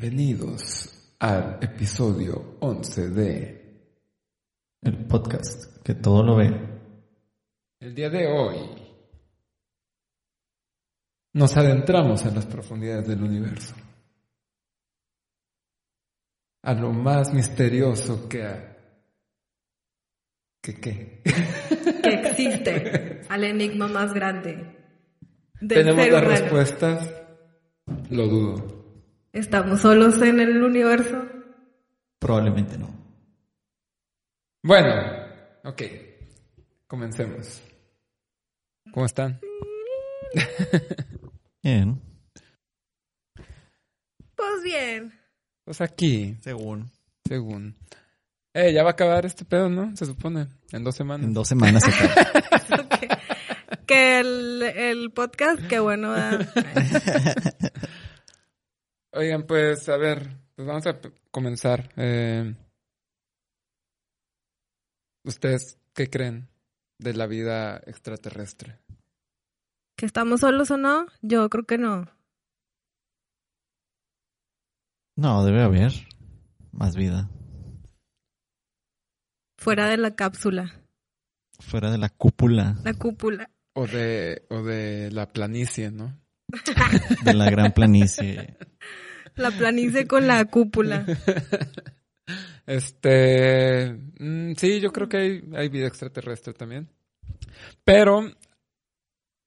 Bienvenidos al episodio 11 de El podcast que todo lo ve. El día de hoy nos adentramos en las profundidades del universo. A lo más misterioso que ha... ¿Que qué? que existe al enigma más grande. del ¿Tenemos ser las humano. respuestas? Lo dudo. ¿Estamos solos en el universo? Probablemente no. Bueno, ok. Comencemos. ¿Cómo están? Bien. Pues bien. Pues aquí, Según. según. Eh, ya va a acabar este pedo, ¿no? Se supone. En dos semanas. En dos semanas se acaba. que, que el, el podcast, qué bueno. Oigan, pues a ver, pues vamos a comenzar. Eh, ¿Ustedes qué creen de la vida extraterrestre? ¿Que estamos solos o no? Yo creo que no. No, debe haber más vida. Fuera de la cápsula, Fuera de la cúpula la cúpula. O de, o de la planicie, ¿no? de la gran planicie. La planicie con la cúpula. Este, mm, sí, yo creo que hay, vida extraterrestre también. Pero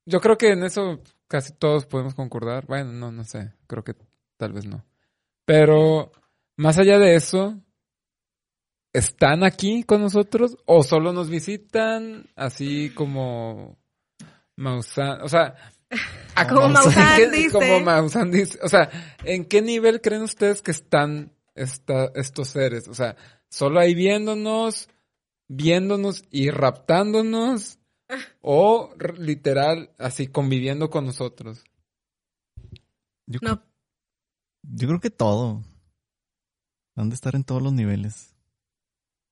yo creo que en eso casi todos podemos concordar. Bueno, no, no sé, creo que tal vez no. Pero más allá de eso, ¿están aquí con nosotros o solo nos visitan así como Maussan? O sea, ¿a Como dice. Como Maussan dice. O sea, ¿en qué nivel creen ustedes que están esta- estos seres? O sea, solo ahí viéndonos, viéndonos y raptándonos, o r- literal así conviviendo con nosotros. Yo, No, yo creo que todo. Han de estar en todos los niveles.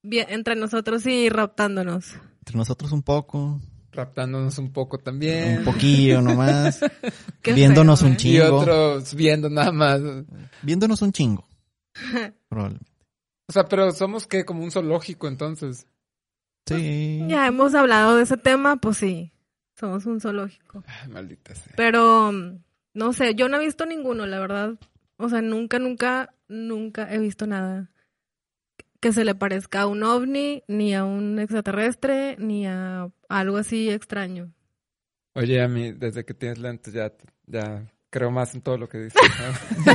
bien, entre nosotros y raptándonos. Entre nosotros un poco, Raptándonos un poco también. un poquillo nomás. Viéndonos feo, un ¿eh? chingo. Y otros viendo nada más. Viéndonos un chingo. Probablemente. O sea, pero somos que como un zoológico entonces. Sí. Ya hemos hablado de ese tema, pues sí, somos un zoológico. Ay, maldita sea. Pero, mm, no sé, yo no he visto ninguno, la verdad. O sea, nunca, nunca, nunca he visto nada que se le parezca a un ovni, ni a un extraterrestre, ni a algo así extraño. Oye, a mí, desde que tienes lentes ya, ya creo más en todo lo que dices. ¿no?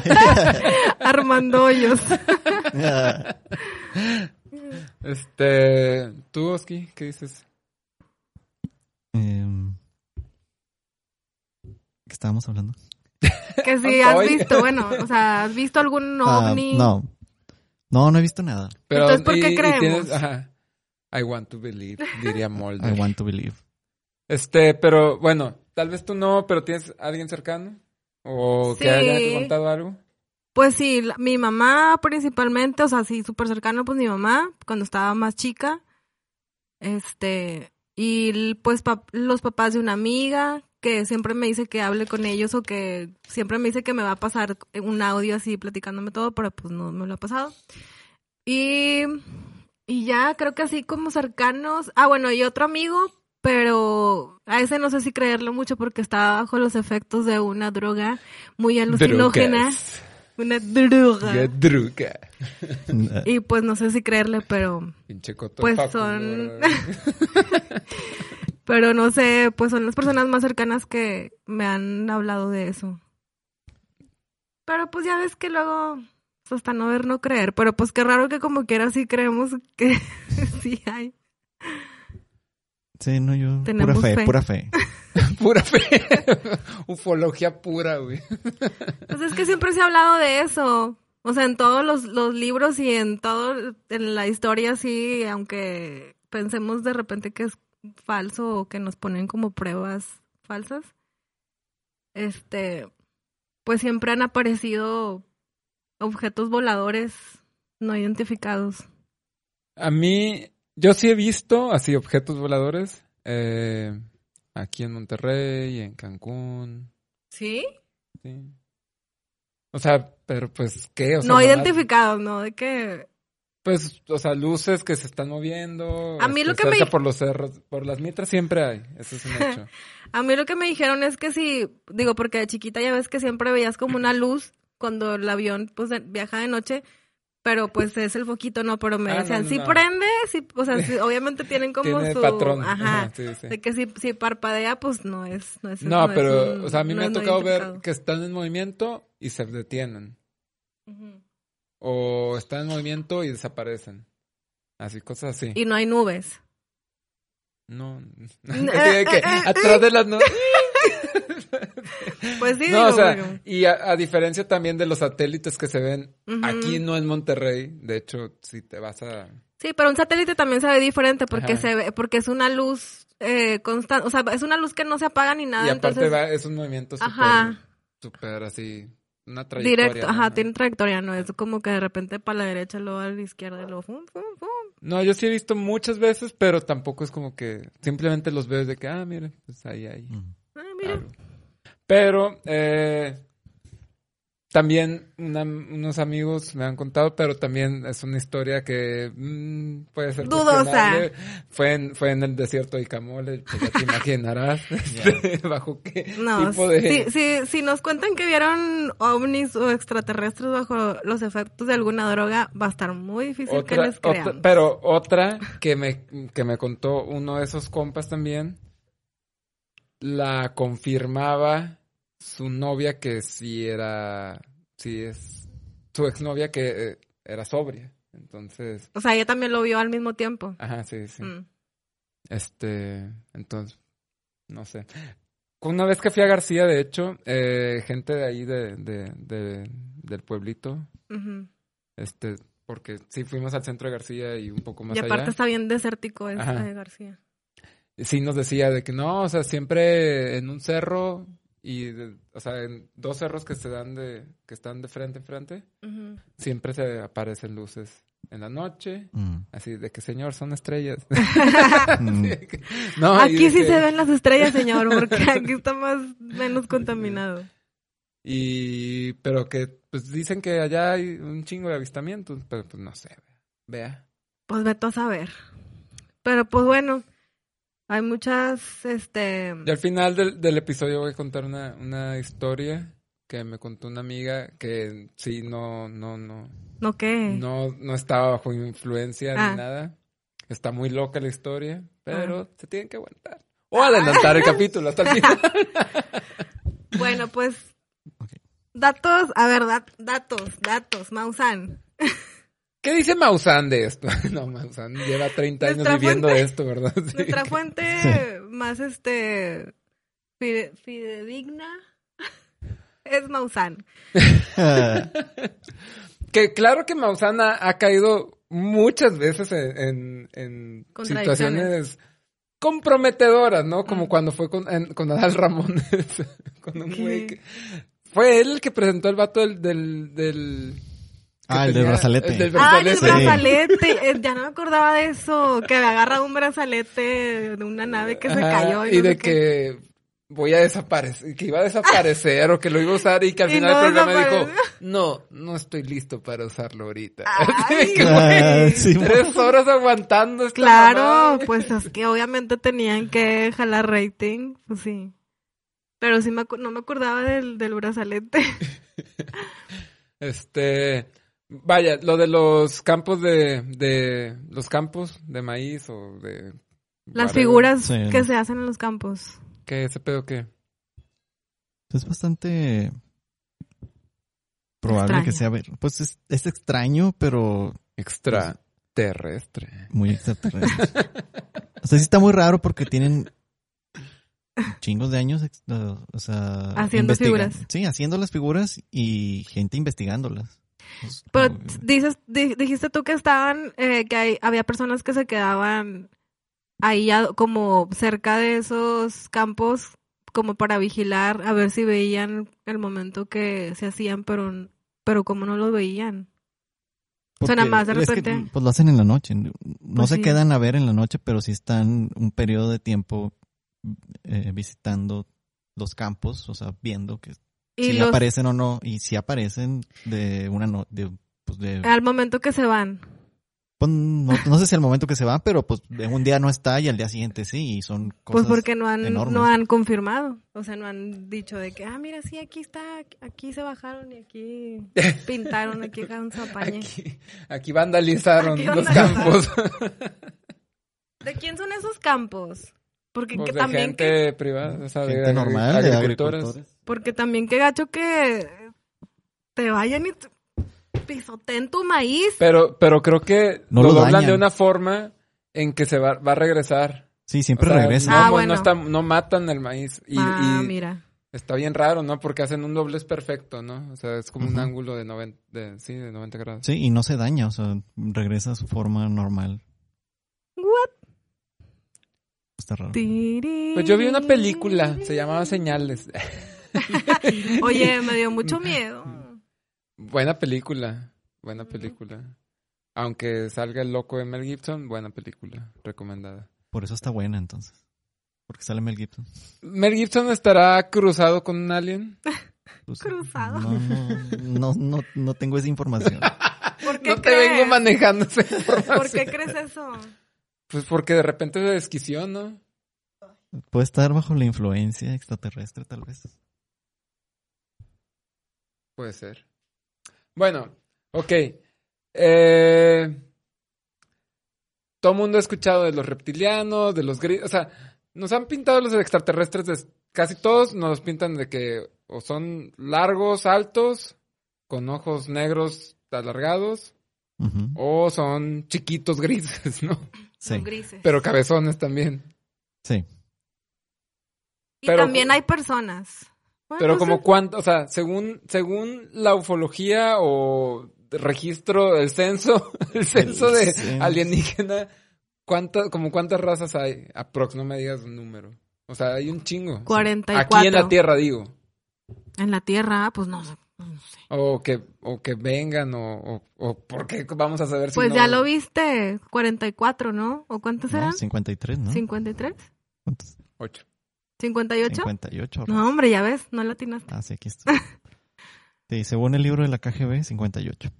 Armando hoyos. este, tú, Oski, ¿qué dices? Em, ¿Qué estábamos hablando? que si has Oye. visto, bueno, o sea, ¿has visto algún Ah, ovni? no. No, no he visto nada. Entonces, ¿por qué creemos? ajá, I want to believe, diría Mulder. I want to believe. Este, pero bueno, tal vez tú no, pero tienes a alguien cercano o que haya contado algo. Pues sí, la- mi mamá principalmente, o sea, sí, súper cercano, pues mi mamá, cuando estaba más chica. Este, y pues pap- los papás de una amiga que siempre me dice que hable con ellos o que siempre me dice que me va a pasar un audio así platicándome todo, pero pues no me lo ha pasado. Y Y ya, creo que así como cercanos. Ah, bueno, y otro amigo, pero a ese no sé si creerlo mucho porque estaba bajo los efectos de una droga muy alucinógena. Drogas. Una droga. Qué druga. Y pues no sé si creerle, pero Pinche coto Pues son-. pero no sé, pues son las personas más cercanas que me han hablado de eso. Pero pues ya ves que luego pues, hasta no ver no creer, pero pues qué raro que como quiera sí creemos que sí hay. Sí, no, yo. Tenemos pura fe, fe. pura fe. Pura fe. Ufología pura, güey. Pues es que siempre se ha hablado de eso. O sea, en todos los, los libros y en todo, en la historia, sí, aunque pensemos de repente que es falso o que nos ponen como pruebas falsas, este, pues siempre han aparecido objetos voladores no identificados. A mí, yo sí he visto así objetos voladores. eh, aquí en Monterrey, en Cancún. ¿Sí? Sí. O sea, pero pues, ¿qué? O sea, no nomás- identificados, ¿no? De que... Pues, o sea, luces que se están moviendo. A mí este, lo que me cerca por los cerros, por las mitras siempre hay. Eso es un hecho. A mí lo que me dijeron es que si, digo, porque de chiquita ya ves que siempre veías como una luz cuando el avión pues viaja de noche, pero pues es el foquito, no, pero me Ah, decían, no, si no. prende, sí, o sea, sí, obviamente tienen como Tiene su patrón. ajá, Ajá, sí, sí. de que si, si parpadea pues no es no es No, es pero, un- o sea, a mí me ha tocado ver que están en movimiento y se detienen. Ujú. O están en movimiento y desaparecen. Así, cosas así. Y no hay nubes. No. Así de que atrás de las nubes. Pues sí, No, o digo, sea, porque- y a, a diferencia también de los satélites que se ven aquí no en Monterrey, de hecho, si te vas a... Sí, pero un satélite también se ve diferente porque Ajá. se ve, porque es una luz eh, constante, o sea, es una luz que no se apaga ni nada, y aparte entonces va, es un movimiento súper, súper así, una trayectoria. directo, ajá, ¿no? tiene trayectoria, no es como que de repente para la derecha, luego a la izquierda, y luego fum, fum, fum. No, yo sí he visto muchas veces, pero tampoco es como que simplemente los veo de que, ah, mire, pues ahí, ahí. Mm. Ah, mira. Pero eh, también una- unos amigos me han contado, pero también es una historia que mm, puede ser Dudosa. Fue en, fue en el desierto de Icamole, pues ya te imaginarás este, bajo qué No, tipo de... si, si, si nos cuentan que vieron ovnis o extraterrestres bajo los efectos de alguna droga, va a estar muy difícil que les otra- creamos. pero otra que me, que me contó uno de esos compas también, la confirmaba su novia que sí era, sí es, su exnovia que eh, era sobria. Entonces, O sea, ella también lo vio al mismo tiempo. ajá, sí, sí. Mm. Este, entonces, no sé. Una vez que fui a García, de hecho, eh, gente de ahí de, de, de- del pueblito, Ujú. este, porque sí fuimos al centro de García y un poco más Y aparte allá. está bien desértico este de García. sí nos decía de que no, o sea, siempre en un cerro y, de- o sea, en dos cerros que se dan de, que están de frente en frente, siempre se aparecen luces en la noche, Mm. así de que señor, son estrellas. Mm. no, Aquí sí que- se ven las estrellas, señor, porque aquí está más menos contaminado. Y, pero que, pues dicen que allá hay un chingo de avistamientos, pero pues no sé, vea. Pues vete a saber. Pero pues bueno, hay muchas, este... Y al final del, del episodio voy a contar una, una historia que me contó una amiga que sí, no, no, no, ¿No qué? no, no estaba bajo influencia Ah. ni nada. Está muy loca la historia, pero se tienen que aguantar. O adelantar el capítulo hasta el final. Bueno, pues... Ok. Datos, a ver, dat- datos, datos, Mausan. ¿Qué dice Maussan de esto? No, Maussan lleva 30 años Nuestra viviendo fuente- esto, ¿verdad? Sí. Nuestra fuente más, este, fide- fidedigna es Mausan. Ah, Que claro que Maussan ha, ha caído muchas veces en, en, en Contradicciones. situaciones comprometedoras, ¿no? Como Mm. cuando fue con, en- con Adal Ramones, con un ¿Qué? güey que... Fue él el que presentó el vato del... del, Ah, el del brazalete. el del Ah, el brazalete. Sí. brazalete. Eh, Ya no me acordaba de eso. Que agarra un brazalete de una nave que se cayó. Y, y no de que voy a desaparecer, que iba a desaparecer o que lo iba a usar y que al Y final no del programa dijo, no, no estoy listo para usarlo ahorita. Ay, Que, Ah, sí, Tres horas aguantando esta Claro, pues es que obviamente tenían que jalar rating, pues sí. Pero sí me no me acordaba del, del brazalete. Este, vaya, lo de los campos de, de, los campos de maíz o de... Las whatever. figuras Sí. que se hacen en los campos. ¿Qué ese pedo qué? Es bastante probable que sea. Pues es, es extraño, pero Extraterrestre. muy extraterrestre. o sea, sí está muy raro porque tienen chingos de años, o sea, Haciendo figuras. Sí, haciendo las figuras y gente investigándolas. Pero dices, di- dijiste tú que estaban, eh, que hay- había personas que se quedaban ahí a- como cerca de esos campos como para vigilar a ver si veían el momento que se hacían, pero, pero como no lo veían. o sea, nada más de es que, repente- pues lo hacen en la noche. No Pues se sí. quedan a ver en la noche, pero sí están un periodo de tiempo eh, visitando los campos, o sea, viendo que Y si los, aparecen o no, y si aparecen de una no, de, pues de, al momento que se van. pues, no, no sé si al momento que se van, pero pues de un día no está y al día siguiente sí, y son cosas Pues porque no han, enormes. no han confirmado. O sea, no han dicho de que, ah, mira, sí, aquí está, aquí se bajaron y aquí pintaron, aquí dejaron su apañe. Aquí, aquí vandalizaron Aquí los campos. ¿De quién son esos campos? Porque Pues que de también gente que, privada, o sea, de gente agri- normal, de agricultores. Porque también que gacho que te vayan y te pisoteen tu maíz. Pero, pero creo que No lo, lo doblan dañan. de una forma en que se va, va a regresar. Sí, siempre O sea, regresa. No, Ah, no está- no matan el maíz. Y, ah, y mira. está bien raro, ¿no? Porque hacen un doblez perfecto, ¿no? O sea, es como un ángulo de 90, de, sí, de 90 grados. Sí, y no se daña, o sea, regresa a su forma normal. What? Está raro. Pues yo vi una película, se llamaba Señales. Oye, me dio mucho miedo. buena película, buena película. Aunque salga el loco de Mel Gibson, buena película, recomendada. Por eso está buena entonces. Porque sale Mel Gibson. ¿Mel Gibson estará cruzado con un alien? Pues, Cruzado. No, no, no, no, no tengo esa información. ¿Por qué No te vengo manejando esa ¿Por información. qué crees eso? Pues porque de repente se desquició, ¿no? Puede estar bajo la influencia extraterrestre, tal vez. Puede ser. Bueno, ok. Eh, todo el mundo ha escuchado de los reptilianos, de los grises. O sea, nos han pintado los extraterrestres, de- casi todos nos los pintan de que o son largos, altos, con ojos negros alargados, o son chiquitos grises, ¿no? Sí, Son grises. Pero cabezones también. sí. y pero- también hay personas. Bueno, Pero como cuánto, o sea, según, según la ufología o registro, el censo, el censo de censo. alienígena, ¿cuántas, como cuántas razas hay? Aprox, no me digas un número. O sea, hay un chingo. 44. Aquí en la Tierra, digo. En la Tierra, pues no, sé, no sé. O que, o que vengan, o, o, o porque vamos a saber si Pues no- ya lo viste, 44, ¿no? ¿O cuántos No, eran? 53, ¿no? ¿53? ¿Cuántos? Ocho. ¿58? 58. No, hombre, ya ves, no latinaste. Ah, sí, aquí está. Sí, según el libro de la KGB, 58.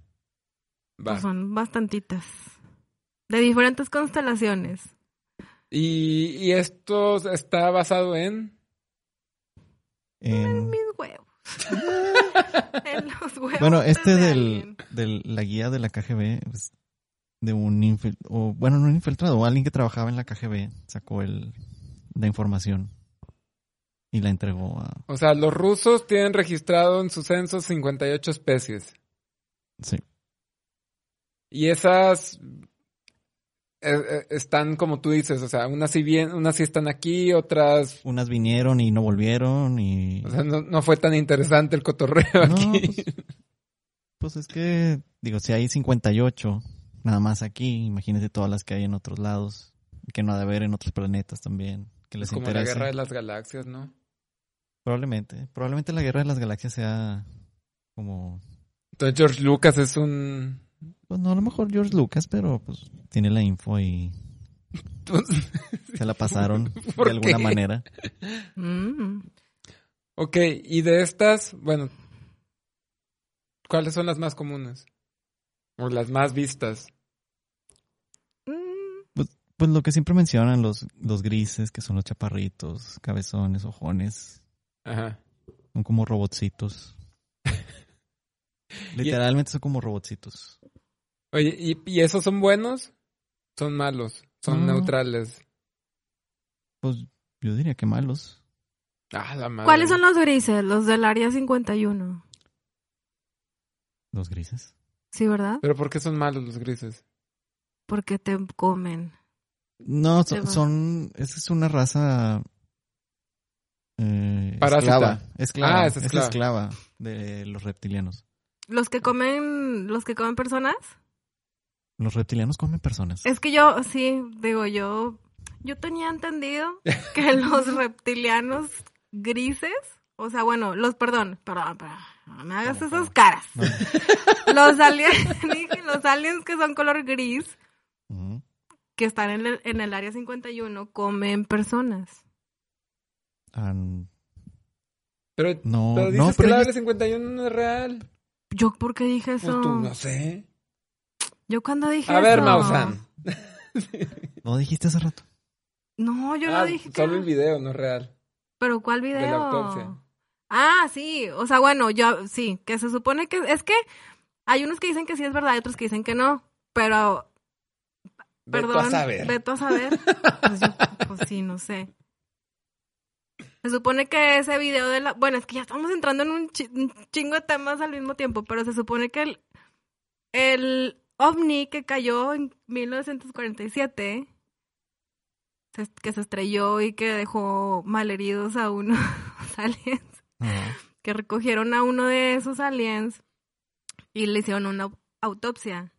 Va. Pues son bastantitas. De diferentes constelaciones. Y, y esto está basado en... En- Mis huevos. en los huevos. Bueno, este de del, del la guía de la KGB, pues, de un infil- o bueno, no un infiltrado, o alguien que trabajaba en la KGB, sacó el, la información y la entregó a... O sea, los rusos tienen registrado en su censo 58 especies. Sí, Y esas eh, eh, están como tú dices, o sea, unas sí bien, unas sí están aquí, otras, unas vinieron y no volvieron y... o sea, no, no fue tan interesante el cotorreo No, aquí. pues, pues es que, digo, si hay 58 nada más aquí, imagínate todas las que hay en otros lados, que no ha de haber en otros planetas también, que les como la guerra de las galaxias, ¿no? Probablemente, probablemente la guerra de las galaxias sea como, Entonces George Lucas es un pues no a lo mejor George Lucas, pero pues tiene la info y pues, se la pasaron ¿Por de alguna qué? manera. Mm. Ok, y de estas, bueno, ¿cuáles son las más comunes? O las más vistas. Mm. Pues lo que siempre mencionan, los, los grises, que son los chaparritos, cabezones, ojones. Ajá. Son como robotcitos. Literalmente son como robotcitos. Oye, ¿y, y esos son buenos? Son malos, son No. neutrales. Pues yo diría que malos. Ah, la madre. ¿Cuáles son los grises? Los del área 51. Los grises. Sí, ¿verdad? ¿Pero por qué son malos los grises? Porque te comen. No, son, son- esa es una raza eh, Parásita. esclava. Esclava. Ah, es es esclava. de los reptilianos. Los que comen, los que comen personas. Los reptilianos comen personas. Es que yo, sí, digo, yo, yo tenía entendido que los reptilianos grises, o sea, bueno, los, perdón, perdón, perdón, no me hagas ¿Cómo, esas cómo? caras. No. Los aliens, los aliens que son color gris, que están en el, en el área 51, comen personas. Pero, no, pero dices no, que pero la ellos- área 51 no es real. ¿Yo por qué dije Pues eso? tú, no sé. Yo cuando dije A ver. Mausan. ¿No dijiste hace rato? No, yo Ah, no dije que solo el video, no es real. ¿Pero cuál De video? la autopsia. Ah, sí. O sea, bueno, yo sí, que se supone que es que hay unos que dicen que sí es verdad y otros que dicen que no. Pero, perdón, a saber. veto a saber. Pues, yo- pues sí, no sé. Se supone que ese video de la... Bueno, es que ya estamos entrando en un, chi- un chingo de temas al mismo tiempo, pero se supone que el, el ovni que cayó en 1947, se- que se estrelló y que dejó malheridos a unos aliens, Ajá. que recogieron a uno de esos aliens y le hicieron una au- autopsia.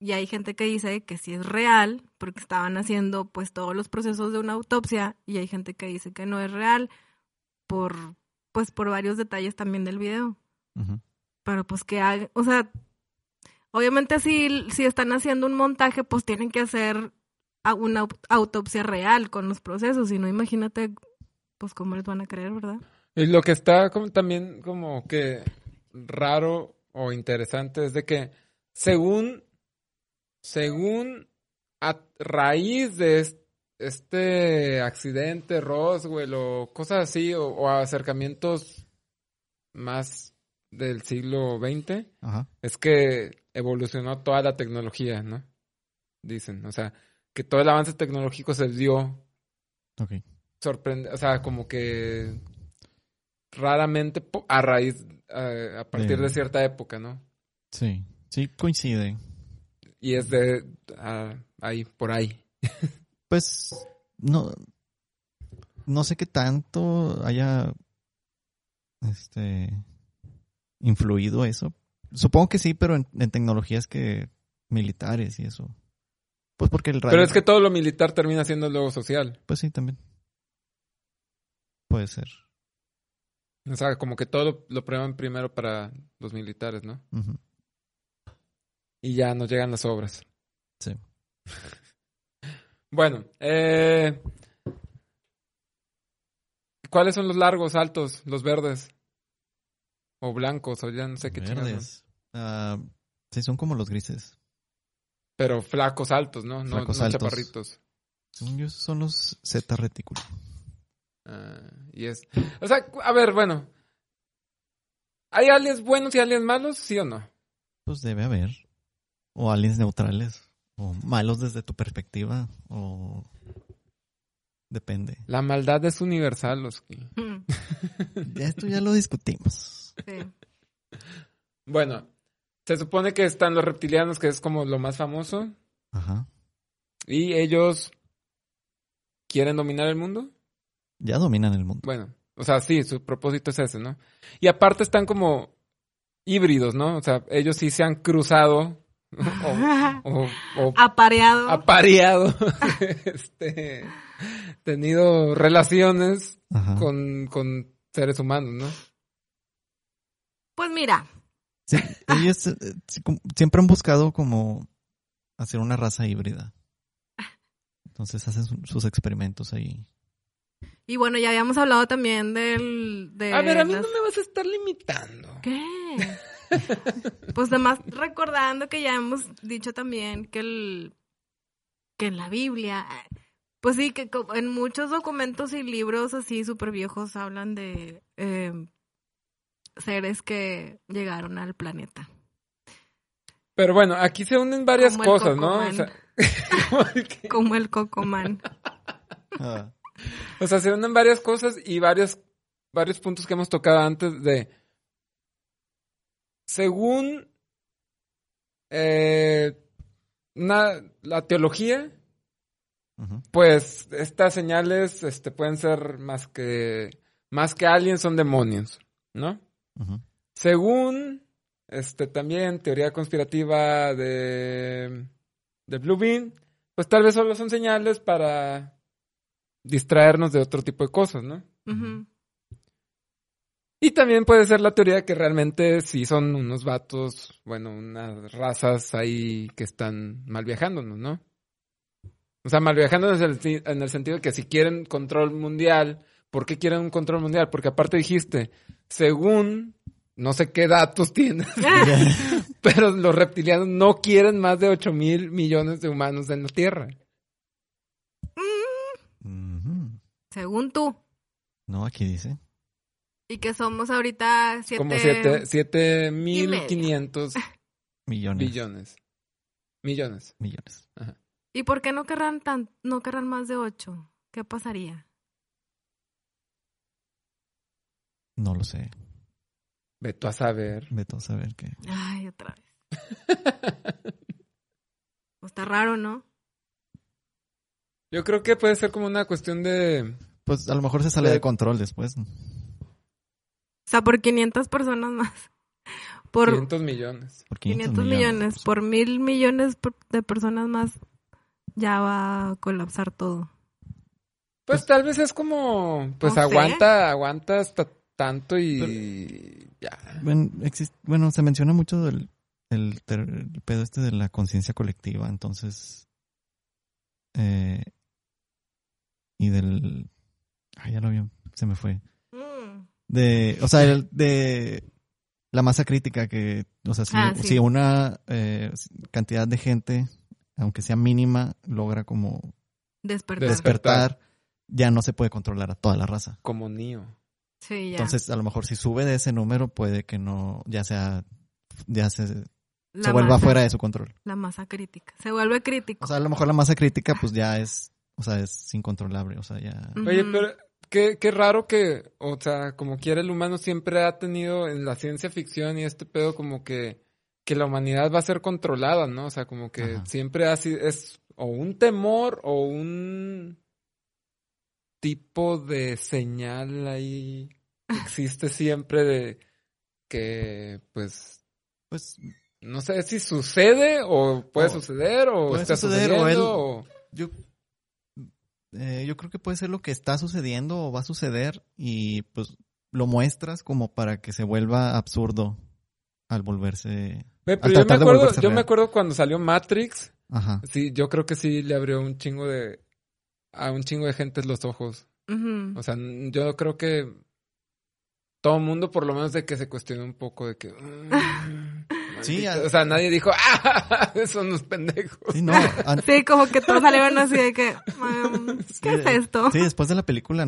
Y hay gente que dice que sí es real, porque estaban haciendo pues todos los procesos de una autopsia, y hay gente que dice que no es real por pues por varios detalles también del video. Pero pues que haga, o sea, obviamente si, si están haciendo un montaje, pues tienen que hacer una au- autopsia real con los procesos, y no imagínate pues cómo les van a creer, ¿verdad? Y lo que está como, también como que raro o interesante es de que según, según a raíz de es- este accidente, Roswell o cosas así, o, o acercamientos más del siglo XX, Ajá. es que evolucionó toda la tecnología, ¿no? Dicen, o sea, que todo el avance tecnológico se dio Ok. sorprende, o sea, como que raramente a raíz, eh, a partir De- de cierta época, ¿no? Sí. Sí, coincide. Y es de ah, ahí, por ahí. Pues no, no sé qué tanto haya este influido eso. Supongo que sí, pero en, en tecnologías que militares y eso. Pues porque el radio. Pero es que todo lo militar termina siendo luego social. Pues sí, también. Puede ser. O sea, como que todo lo, lo prueban primero para los militares, ¿no? Ujú. Y ya nos llegan las obras. Sí. Bueno, eh, ¿cuáles son los largos, altos, los verdes? O blancos, o ya no sé qué. Verdes. Ah, sí, son como los grises. Pero flacos altos, ¿no? No, Flacos no altos. chaparritos. Según yo, esos son los Z retículo. Ah, y es. O sea, a ver, bueno. ¿Hay aliens buenos y aliens malos? ¿Sí o no? Pues debe haber. O aliens neutrales. O malos desde tu perspectiva. O. Depende. La maldad es universal, Oski. Esto ya lo discutimos. Sí. Bueno, se supone que están los reptilianos, que es como lo más famoso. Ajá. Y ellos quieren dominar el mundo. Ya dominan el mundo. Bueno, o sea, sí, su propósito es ese, ¿no? Y aparte están como híbridos, ¿no? O sea, ellos sí se han cruzado o, o- o Apareado. apareado, este, tenido relaciones Ajá. con, con seres humanos, ¿no? Pues mira, Sí, ellos eh, siempre han buscado como hacer una raza híbrida. Entonces hacen su- sus experimentos ahí. Y bueno, ya habíamos hablado también del... De A ver, a mí las- no me vas a estar limitando. ¿Qué? pues además recordando que ya hemos dicho también que el que en la Biblia, pues sí, que en muchos documentos y libros así súper viejos hablan de eh, seres que llegaron al planeta. Pero bueno, aquí se unen varias Como cosas, ¿no? O sea, como el que- Como el Cocomán. Ah, o sea, se unen varias cosas y varios, varios puntos que hemos tocado antes de... Según eh, una- la teología, pues estas señales este, pueden ser más que, más que aliens, son demonios, ¿no? Ujú. Según este también teoría conspirativa de, de Blue Bean, pues tal vez solo son señales para distraernos de otro tipo de cosas, ¿no? Ujú. Y también puede ser la teoría que realmente sí son unos vatos, bueno, unas razas ahí que están mal viajándonos, ¿no? O sea, mal viajándonos en el, sentido de que si quieren control mundial, ¿por qué quieren un control mundial? Porque aparte dijiste, según, no sé qué datos tienes, pero los reptilianos no quieren más de 8 mil millones de humanos en la Tierra. Ujú. Según tú. No, aquí dice. Y que somos ahorita siete... Como 7 siete y mil. 500 Millones. billones. Millones. Millones. ¿Y por qué no querrán tan, no querrán más de ocho? ¿Qué pasaría? No lo sé. Ve tú a saber. Vete a saber qué. Ay, otra vez. Pues está raro, ¿no? Yo creo que puede ser como una cuestión de... Pues a lo mejor se sale Sí. de control después. O sea, por 500 personas más. Por 500 millones. Por 500, 500, millones. Por mil millones de personas más. Ya va a colapsar todo. Pues tal vez es como... Pues No sé. aguanta, aguanta hasta tanto y... Ya. Bueno, exist- bueno, se menciona mucho del el, pedo este de la conciencia colectiva, entonces... eh, y del... Ay, ya lo vi, se me fue. De, o sea, el- de la masa crítica que, o sea, si, Ah, sí. si una eh, cantidad de gente, aunque sea mínima, logra como Despertar. Despertar. ya no se puede controlar a toda la raza. Como Neo. sí, ya. Entonces, a lo mejor si sube de ese número, puede que no, ya sea, ya se, La se vuelva masa- fuera de su control. La masa crítica. Se vuelve crítico. O sea, a lo mejor la masa crítica, pues ya es, o sea, es incontrolable, o sea, ya. Oye, pero qué, qué raro que, o sea, como quiera el humano siempre ha tenido en la ciencia ficción y este pedo como que, que la humanidad va a ser controlada, ¿no? O sea, como que Ajá. siempre ha sido, es o un temor o un tipo de señal ahí que existe siempre de que, pues, Pues no sé si sucede o puede O- suceder o puede está suceder, o sucediendo él- o... yo, eh, yo creo que puede ser lo que está sucediendo o va a suceder y pues lo muestras como para que se vuelva absurdo al volverse. Al pero yo me acuerdo, yo me acuerdo cuando salió Matrix, Ajá. Sí, yo creo que sí le abrió un chingo de. a un chingo de gente los ojos. Ujú. O sea, yo creo que. Todo el mundo, por lo menos, de que se cuestionó un poco de que. "Mm, Sí, maldito". a- O sea, nadie dijo, ¡ah! Son unos pendejos. Sí, no. an- Sí, como que todos salieron así de que, um, ¿qué es esto? Sí, después de la película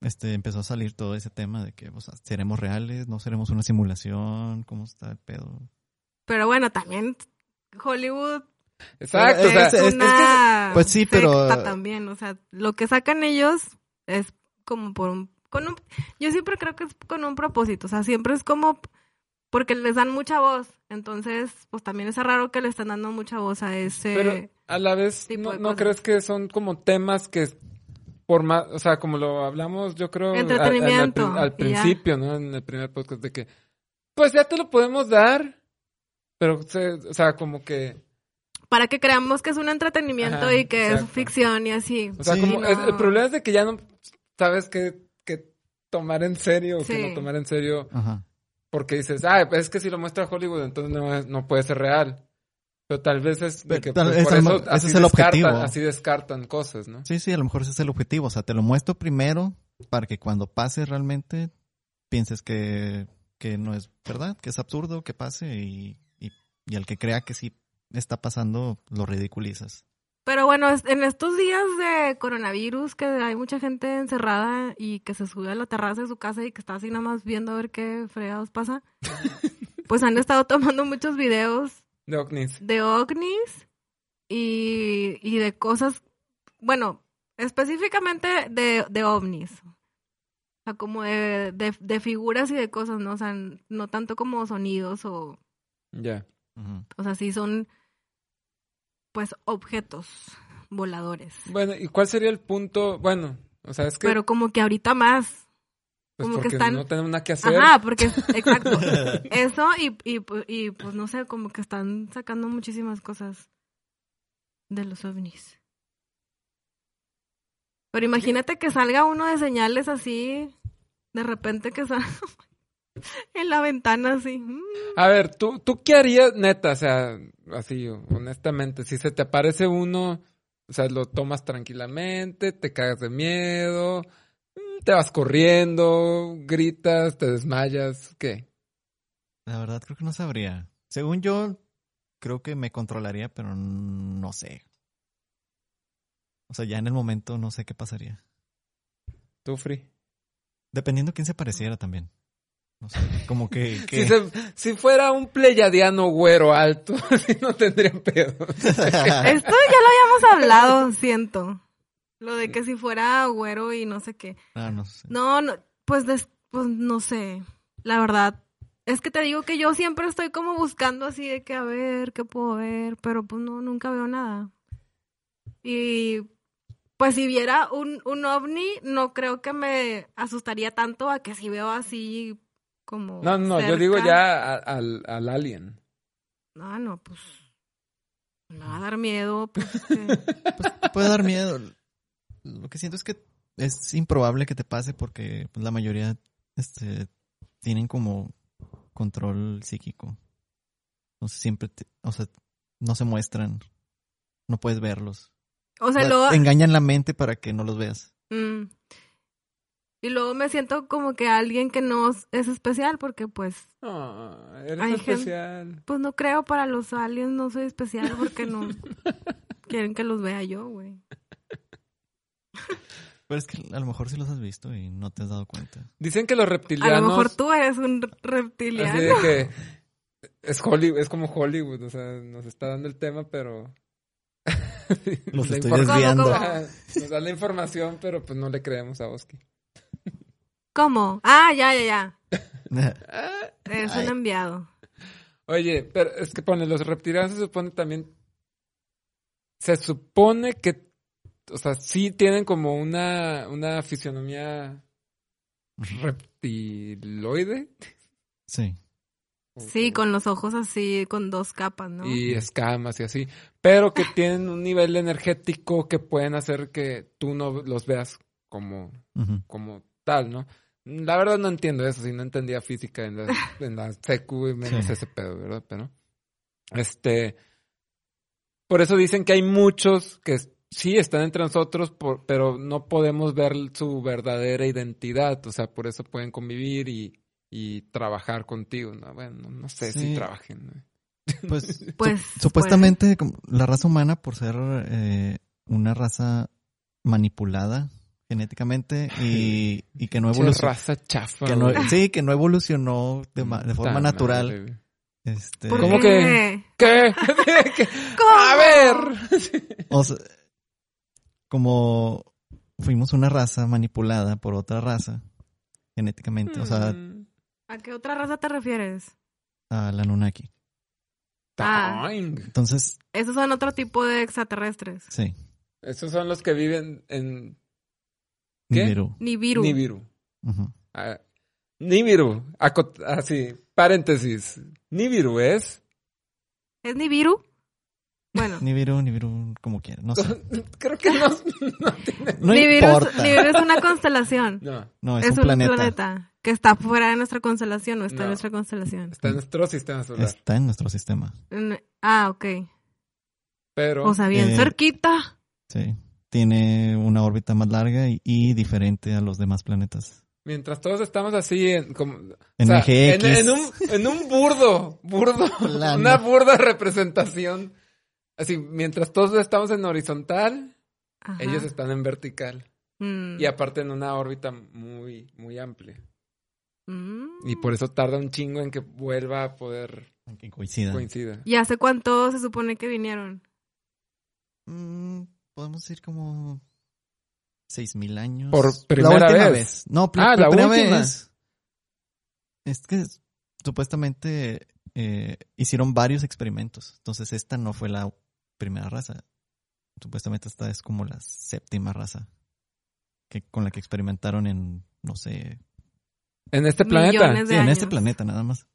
este, empezó a salir todo ese tema de que, o sea, ¿seremos reales? ¿No seremos una simulación? ¿Cómo está el pedo? Pero bueno, también Hollywood Exacto. Pero o sea, es- es es- una pues sí, pero- también, o sea, lo que sacan ellos es como por un, con un, yo siempre creo que es con un propósito, o sea, siempre es como porque les dan mucha voz, entonces, pues también es raro que le están dando mucha voz a ese, pero a la vez, tipo ¿no, no crees que son como temas que. Por más, o sea, como lo hablamos, yo creo, a- a- al- al, Entretenimiento, al principio, ¿no? En el primer podcast, de que, pues ya te lo podemos dar, pero, se- o sea, como que, para que creamos que es un entretenimiento Ajá, y que exacto. es ficción y así. O sea, Sí, como no. es- el problema es de que ya no sabes qué, qué tomar en serio o qué Sí. no tomar en serio Ajá. Porque dices, ah, pues es que si lo muestra Hollywood entonces no, es- no puede ser real. Pero tal vez es de Pero que pues, es por el eso mo- ese así es el descartan- objetivo. así descartan cosas, ¿no? Sí, sí, a lo mejor ese es el objetivo. O sea, te lo muestro primero para que cuando pase realmente pienses que, que no es verdad, que es absurdo que pase y, y, y al que crea que sí está pasando lo ridiculizas. Pero bueno, en estos días de coronavirus, que hay mucha gente encerrada y que se sube a la terraza de su casa y que está así nada más viendo a ver qué fregados pasa, pues han estado tomando muchos videos De ovnis. de ovnis y, y de cosas, bueno, específicamente de, de ovnis. O sea, como de, de, de figuras y de cosas, ¿no? O sea, no tanto como sonidos o, Ya. O sea, sí son, pues, objetos voladores. Bueno, ¿y cuál sería el punto? Bueno, o sea, es que Pero como que ahorita más. pues como que están- no tenemos nada que hacer. Ajá, porque, exacto. Eso y, y, y, pues no sé, como que están sacando muchísimas cosas de los ovnis. Pero imagínate que salga uno de señales así, de repente que salga en la ventana así. mm. A ver, ¿tú, ¿tú qué harías, neta? O sea, así, honestamente, si se te aparece uno, o sea, lo tomas tranquilamente, te cagas de miedo, mm, te vas corriendo, gritas, te desmayas, ¿qué? La verdad creo que no sabría. Según yo, creo que me controlaría, pero no sé. O sea, ya en el momento no sé qué pasaría. Tú, Free. Dependiendo quién se pareciera también. No sé, como que... que- Si, se- si fuera un pleyadiano güero alto, así no tendría pedo. Esto ya lo habíamos hablado, siento. Lo de que si fuera güero y no sé qué. Ah, no sé. No, no, pues, des- pues no sé. La verdad, es que te digo que yo siempre estoy como buscando así de que a ver qué puedo ver, pero pues no, nunca veo nada. Y pues si viera un, un ovni, no creo que me asustaría tanto a que si veo así como. No, no, yo digo ya al, al alien. No, no, pues. Me va a dar miedo, pues. que- Pues puede dar miedo. Lo que siento es que es improbable que te pase porque pues, la mayoría este, tienen como control psíquico. Entonces siempre, te- o sea, no se muestran. No puedes verlos. O sea, O sea, luego. te engañan la mente para que no los veas. Mm. Y luego me siento como que alguien que no es especial porque pues Ah, eres Hay gente- especial. pues no creo para los aliens, no soy especial porque no quieren que los vea yo, güey. Pero es que a lo mejor sí los has visto y no te has dado cuenta. Dicen que los A reptilianos... lo mejor tú eres un Así reptiliano. de que es Hollywood, es como Hollywood, o sea, nos está dando el tema, pero Los estoy desviando. ¿Cómo, Ajá, Nos da la información, pero pues no le creemos a Oski. ¿Cómo? Ah, ya, ya, ya. Es Ay. un enviado. Oye, pero es que pone, los reptilianos se supone también. Se supone que, o sea, sí tienen como una, una fisionomía reptiloide. Sí. Sí, con los ojos así, con dos capas, ¿no? y escamas y así, pero que tienen un nivel energético que pueden hacer que tú no los veas como, como tal, ¿no? La verdad no entiendo eso, si no entendía física en la, en la secu y menos Sí. ese pedo, ¿verdad? Pero, este, por eso dicen que hay muchos que sí están entre nosotros, por- pero no podemos ver su verdadera identidad, o sea, por eso pueden convivir y, y trabajar contigo, ¿no? Bueno, no, sé si trabajen, ¿no? Pues, Pues, su- supuestamente como la raza humana, por ser eh, una raza manipulada genéticamente y, y que no evolucionó. raza chafa. Que no, sí, que no evolucionó de, ma- de forma natural. madre. Este, ¿por ¿Cómo qué? ¿Qué? ¿Qué? ¿Cómo? A ver. o sea, como fuimos una raza manipulada por otra raza genéticamente, o sea, Mm. ¿A qué otra raza te refieres? a la Nunaki. Ah. Entonces, Esos son otro tipo de extraterrestres. sí, Esos son los que viven en ¿Qué? Nibiru. Nibiru. Nibiru. Ujú. Ah, Nibiru. Acot- Así, paréntesis. Nibiru es. ¿Es Nibiru? Bueno. Nibiru, Nibiru, como quieras, no sé. Creo que no, no tiene. No Nibiru, importa. Es, Nibiru es una constelación. No, No, es, es un planeta. que está fuera de nuestra constelación o está No. en nuestra constelación. está en nuestro sistema solar. Está en nuestro sistema. Ah, ok. Pero. O sea, bien Eh, cerquita. Sí. Tiene una órbita más larga y, y diferente a los demás planetas. Mientras todos estamos así en, como, En o sea, GX. en, en un, en un burdo, burdo, Plano. una burda representación. Así, mientras todos estamos en horizontal, Ajá. ellos están en vertical. Mm. Y aparte en una órbita muy, muy amplia. Mm. Y por eso tarda un chingo en que vuelva a poder Que coincida. coincidir. ¿Y hace cuánto se supone que vinieron? Mm, podemos decir como seis mil años. Por La primera última vez. No, Ah, la primera última. vez. Es que supuestamente eh, hicieron varios experimentos. Entonces esta no fue la primera raza. Supuestamente esta es como la séptima raza que con la que experimentaron en, no sé, En este planeta. Sí, en este planeta nada más.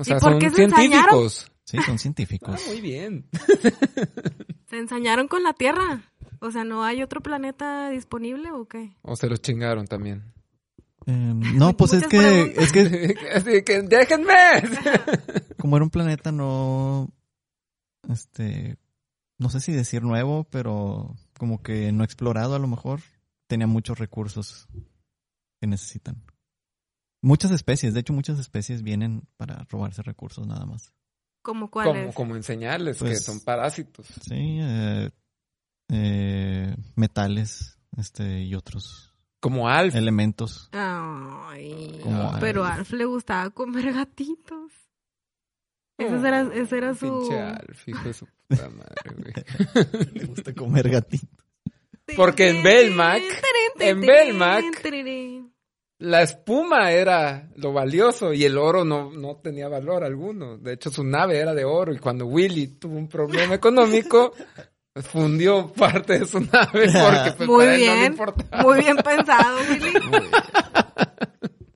O sea, por son qué se ensañaron? científicos. Sí, son científicos. Ah, muy bien. ¿Se ensañaron con la Tierra? O sea, ¿no hay otro planeta disponible o qué? O se los chingaron también. Eh, no, pues es que, preguntas. es que Así que déjenme. como era un planeta no, este, no sé si decir nuevo, pero como que no explorado a lo mejor, tenía muchos recursos que necesitan. Muchas especies, de hecho muchas especies vienen para robarse recursos nada más. ¿Cómo cuál Como, como enseñarles que Pues- son parásitos. Sí, eh, eh, metales, este, y otros Como Alf. elementos. Ay, Como pero a Alf. Alf le gustaba comer gatitos. Ese era, ese era su... Pinche Alf, hijo de su puta madre, güey. Le gusta comer gatito. Porque en Belmac, en Belmac, La espuma era lo valioso y el oro no, no tenía valor alguno. De hecho, su nave era de oro y cuando Willy tuvo un problema económico, fundió parte de su nave porque pues, Muy para él no le bien, importaba. muy bien pensado, Willy.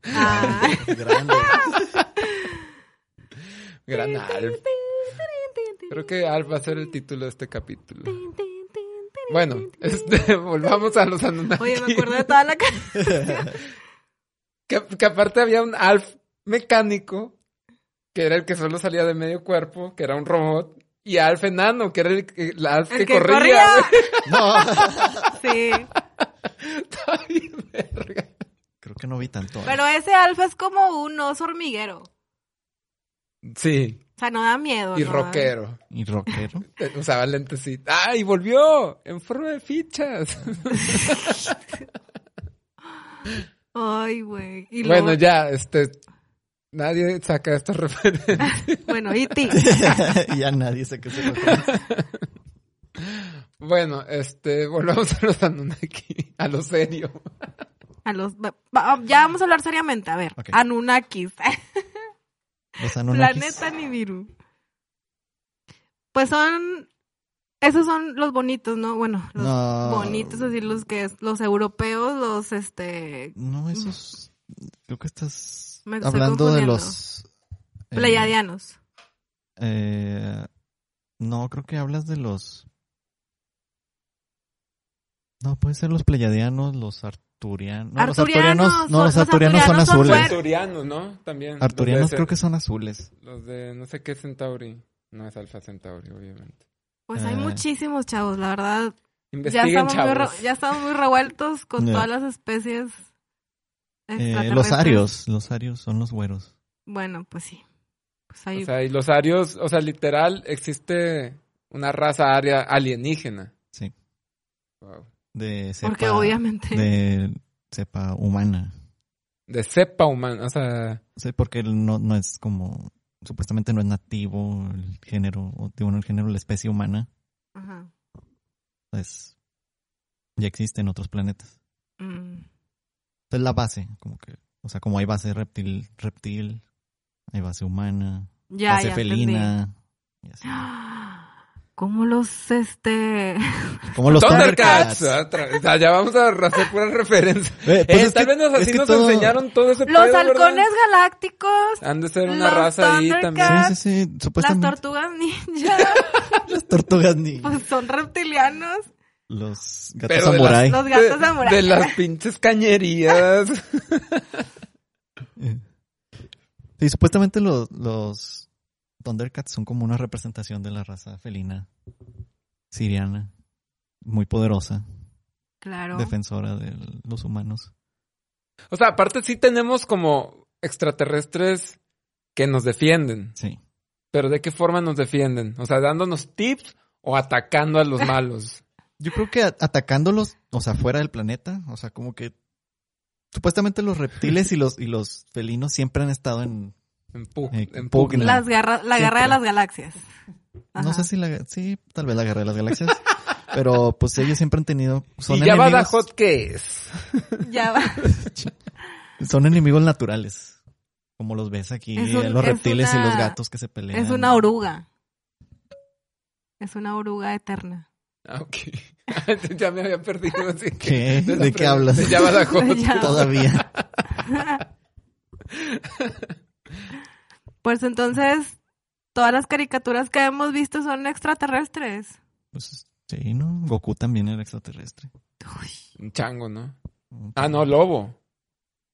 Ah. Grande. Gran Alf. Creo que Alf va a ser el título de este capítulo. Bueno, este, volvamos a los Anunnaki. Oye, me acuerdo de toda la cara. Que, que aparte había un Alf mecánico, que era el que solo salía de medio cuerpo, que era un robot, y Alf enano, que era el, Alf El que, que corría. corría. No. Sí. Está bien, verga. Creo que no vi tanto. Pero ese alfa es como un oso hormiguero. Sí, O sea, no da miedo. y ¿no? rockero. Y rockero. Eh, Usaba lentecito. ¡Ah, y volvió! En forma de fichas. Ay, güey. Bueno, luego- ya, este... Nadie saca estas referencias. Bueno, y ti. ya nadie se que se refiere. bueno, este... Volvamos a los Anunnaki. A lo serio. A los, ya vamos a hablar seriamente. A ver, Ok. Anunnakis. Los Anunnakis. Planeta Nibiru. Pues son. Esos son los bonitos, ¿no? Bueno, los No. bonitos, así los que es, los europeos, los este. No, esos. Creo que estás Me hablando de los. eh, Pleiadianos. eh, no, creo que hablas de los. No, puede ser los pleiadianos, los arturianos. No, los Arturianos, arturianos, no, son- los los arturianos son arturianos son azules. fuertes. Arturianos, ¿no? También. Arturianos Los creo que son azules. Los de no sé qué Centauri. No es Alfa Centauri, obviamente. Pues hay eh. muchísimos chavos, la verdad. Ya Investiguen, estamos, muy chavos. ya estamos muy revueltos con Ya. todas las especies. Eh, los arios, los arios son los güeros. Bueno, pues sí. Pues hay O sea, y los arios, o sea, literal, existe una raza aria alienígena. Sí. Wow. De cepa, porque obviamente. De cepa humana. De cepa humana, o sea, Sí, porque no, no es como. Supuestamente no es nativo el género, o el género, la especie humana. Ajá. Pues. Ya existe en otros planetas. Mm. Es la base, como que. O sea, como hay base reptil, reptil hay base humana, Ya, base ya felina. y así. ¿Cómo los, este... Como los Thundercats. Thundercats. Sea, ya vamos a hacer puras referencias. Eh, pues Eh, tal que- vez nos, así que nos todo- enseñaron todo ese Los pedo, halcones ¿verdad? galácticos, Han de ser una los raza ahí también. Thundercats. Sí, sí, sí. las Supuestamente. tortugas ninja, Las tortugas ni pues son reptilianos. los gatos Pero de samurai. Los gatos de, samurai. de las pinches cañerías. Sí, supuestamente los, los Thundercats son como una representación de la raza felina siriana. muy poderosa, Claro. defensora de los humanos. O sea, aparte sí tenemos como extraterrestres que nos defienden. Sí. Pero ¿de qué forma nos defienden? O sea, dándonos tips o atacando a los malos. Yo creo que atacándolos, o sea, fuera del planeta, o sea, como que supuestamente los reptiles y los y los felinos siempre han estado en En Pug. Eh, en Pug, Pug. la- Las guerra- la guerra de Siempre. las galaxias. no sé si la sí, tal vez la guerra de las galaxias, pero pues ellos siempre han tenido son ¿Y es? Ya va. son enemigos naturales. Como los ves aquí, un- los es reptiles y los gatos que se pelean. Es una oruga. Es una oruga eterna. Ah, ok. ya me había perdido. Así ¿Qué? ¿De qué hablas? De. Todavía. Pues entonces, todas las caricaturas que hemos visto son extraterrestres. Pues sí, ¿no? Goku también era extraterrestre. Un chango, ¿no? Ah, no, lobo.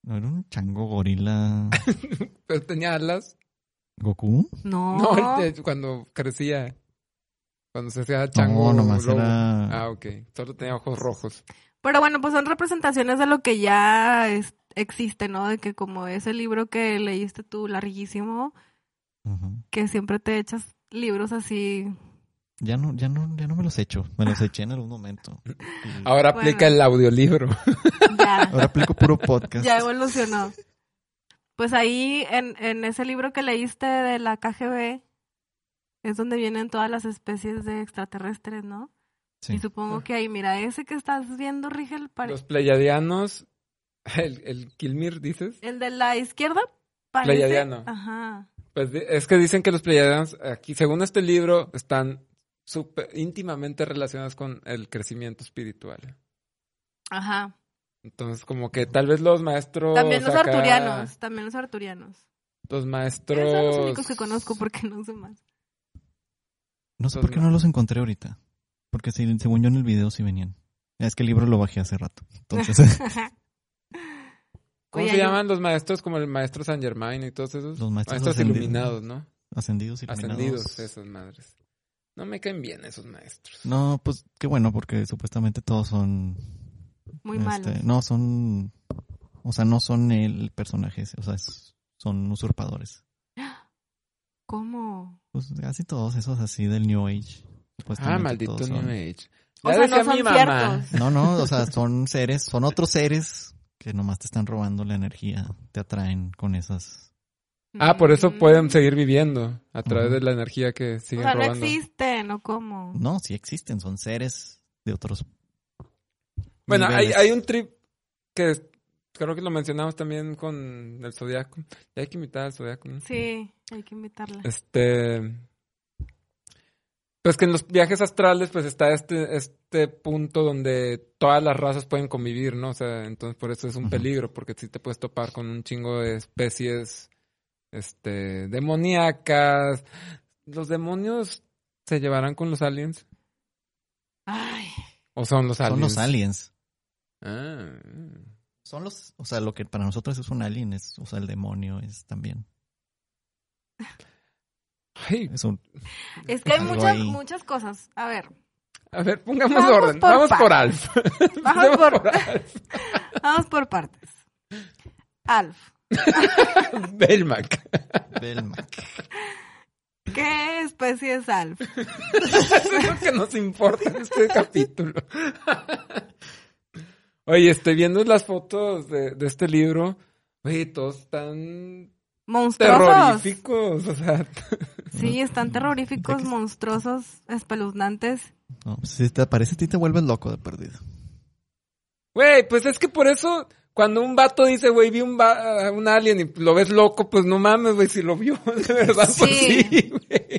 No era un chango gorila. Pero tenía alas. ¿Goku? No. No, el de- cuando crecía. Cuando se hacía chango. no, nomás lobo. era. Ah, ok. Solo tenía ojos rojos. Pero bueno, pues son representaciones de lo que ya es- existe, ¿no? De que como ese libro que leíste tú, larguísimo, que siempre te echas libros así. Ya no, ya no, ya no me los echo. Me los eché en algún momento. Y Ahora Bueno. aplica el audiolibro. Ya, ahora aplico puro podcast. ya evolucionó. Pues ahí, en, en ese libro que leíste de la KGB, es donde vienen todas las especies de extraterrestres, ¿no? Sí. Y supongo que ahí, mira, ese que estás viendo, Rigel, pare- Los pleyadianos. El, el Kilmir, dices. el de la izquierda, parece... Pleiadiano. Ajá. Pues es que dicen que los pleyadianos, aquí, según este libro, están súper íntimamente relacionados con el crecimiento espiritual. Ajá. Entonces, como que tal vez los maestros. También los acá- arturianos, también los arturianos. Los Esos maestros. son los únicos que conozco porque no sé más. No sé por qué no los encontré ahorita. Porque sí, según yo en el video sí venían. Es que el libro lo bajé hace rato. Entonces, ¿Cómo Oye, se yo- llaman los maestros? Como el maestro San Germain y todos esos. Los maestros ascendidos. iluminados, ¿no? ascendidos y iluminados. Ascendidos, esas madres. No me caen bien esos maestros. No, pues qué bueno, porque supuestamente todos son. Muy este, malos. No, son. O sea, no son el personaje, o sea, es- son usurpadores. ¿Cómo? Pues casi todos esos así del New Age. Ah, maldito todos New son- Age. O Ya sea, no son mi mamá. ciertos. No, no, o sea, son seres, son otros seres que nomás te están robando la energía, te atraen con esas. Ah, por eso pueden seguir viviendo a través de la energía que O siguen sea, no robando. existen, ¿o cómo? No, sí existen, son seres de otros. Bueno, hay, un trip que creo que lo mencionamos también con el Zodiaco. Ya hay que invitar al Zodiaco, ¿no? Sí, hay que invitarla. Este. Pues que en los viajes astrales, pues está este, este punto donde todas las razas pueden convivir, ¿no? O sea, entonces por eso es un peligro, porque sí te puedes topar con un chingo de especies, este, demoníacas. ¿Los demonios se llevarán con los aliens? Ay, ¿O son los aliens? Son los aliens. Ah. Son los, o sea, lo que para nosotros es un alien, es, o sea, el demonio es también. Ay, Es un, es que hay muchas, ahí. muchas cosas. A ver, a ver, pongamos Vamos orden. por Vamos por Alf. vamos por, Alf. vamos por partes. Alf, Belmac. Belmac. ¿qué especie es Alf? Eso es lo que nos importa en este capítulo. Oye, estoy viendo las fotos de, de este libro. Oye, todos están Monstruosos. terroríficos. O sea, Sí, están terroríficos, ¿De qué- monstruosos, espeluznantes. No, pues, si te aparece a ti te vuelves loco de perdido. güey, pues es que por eso, cuando un vato dice, güey, vi un, va- un alien y lo ves loco, pues no mames, güey, si lo vio, de verdad, pues Sí.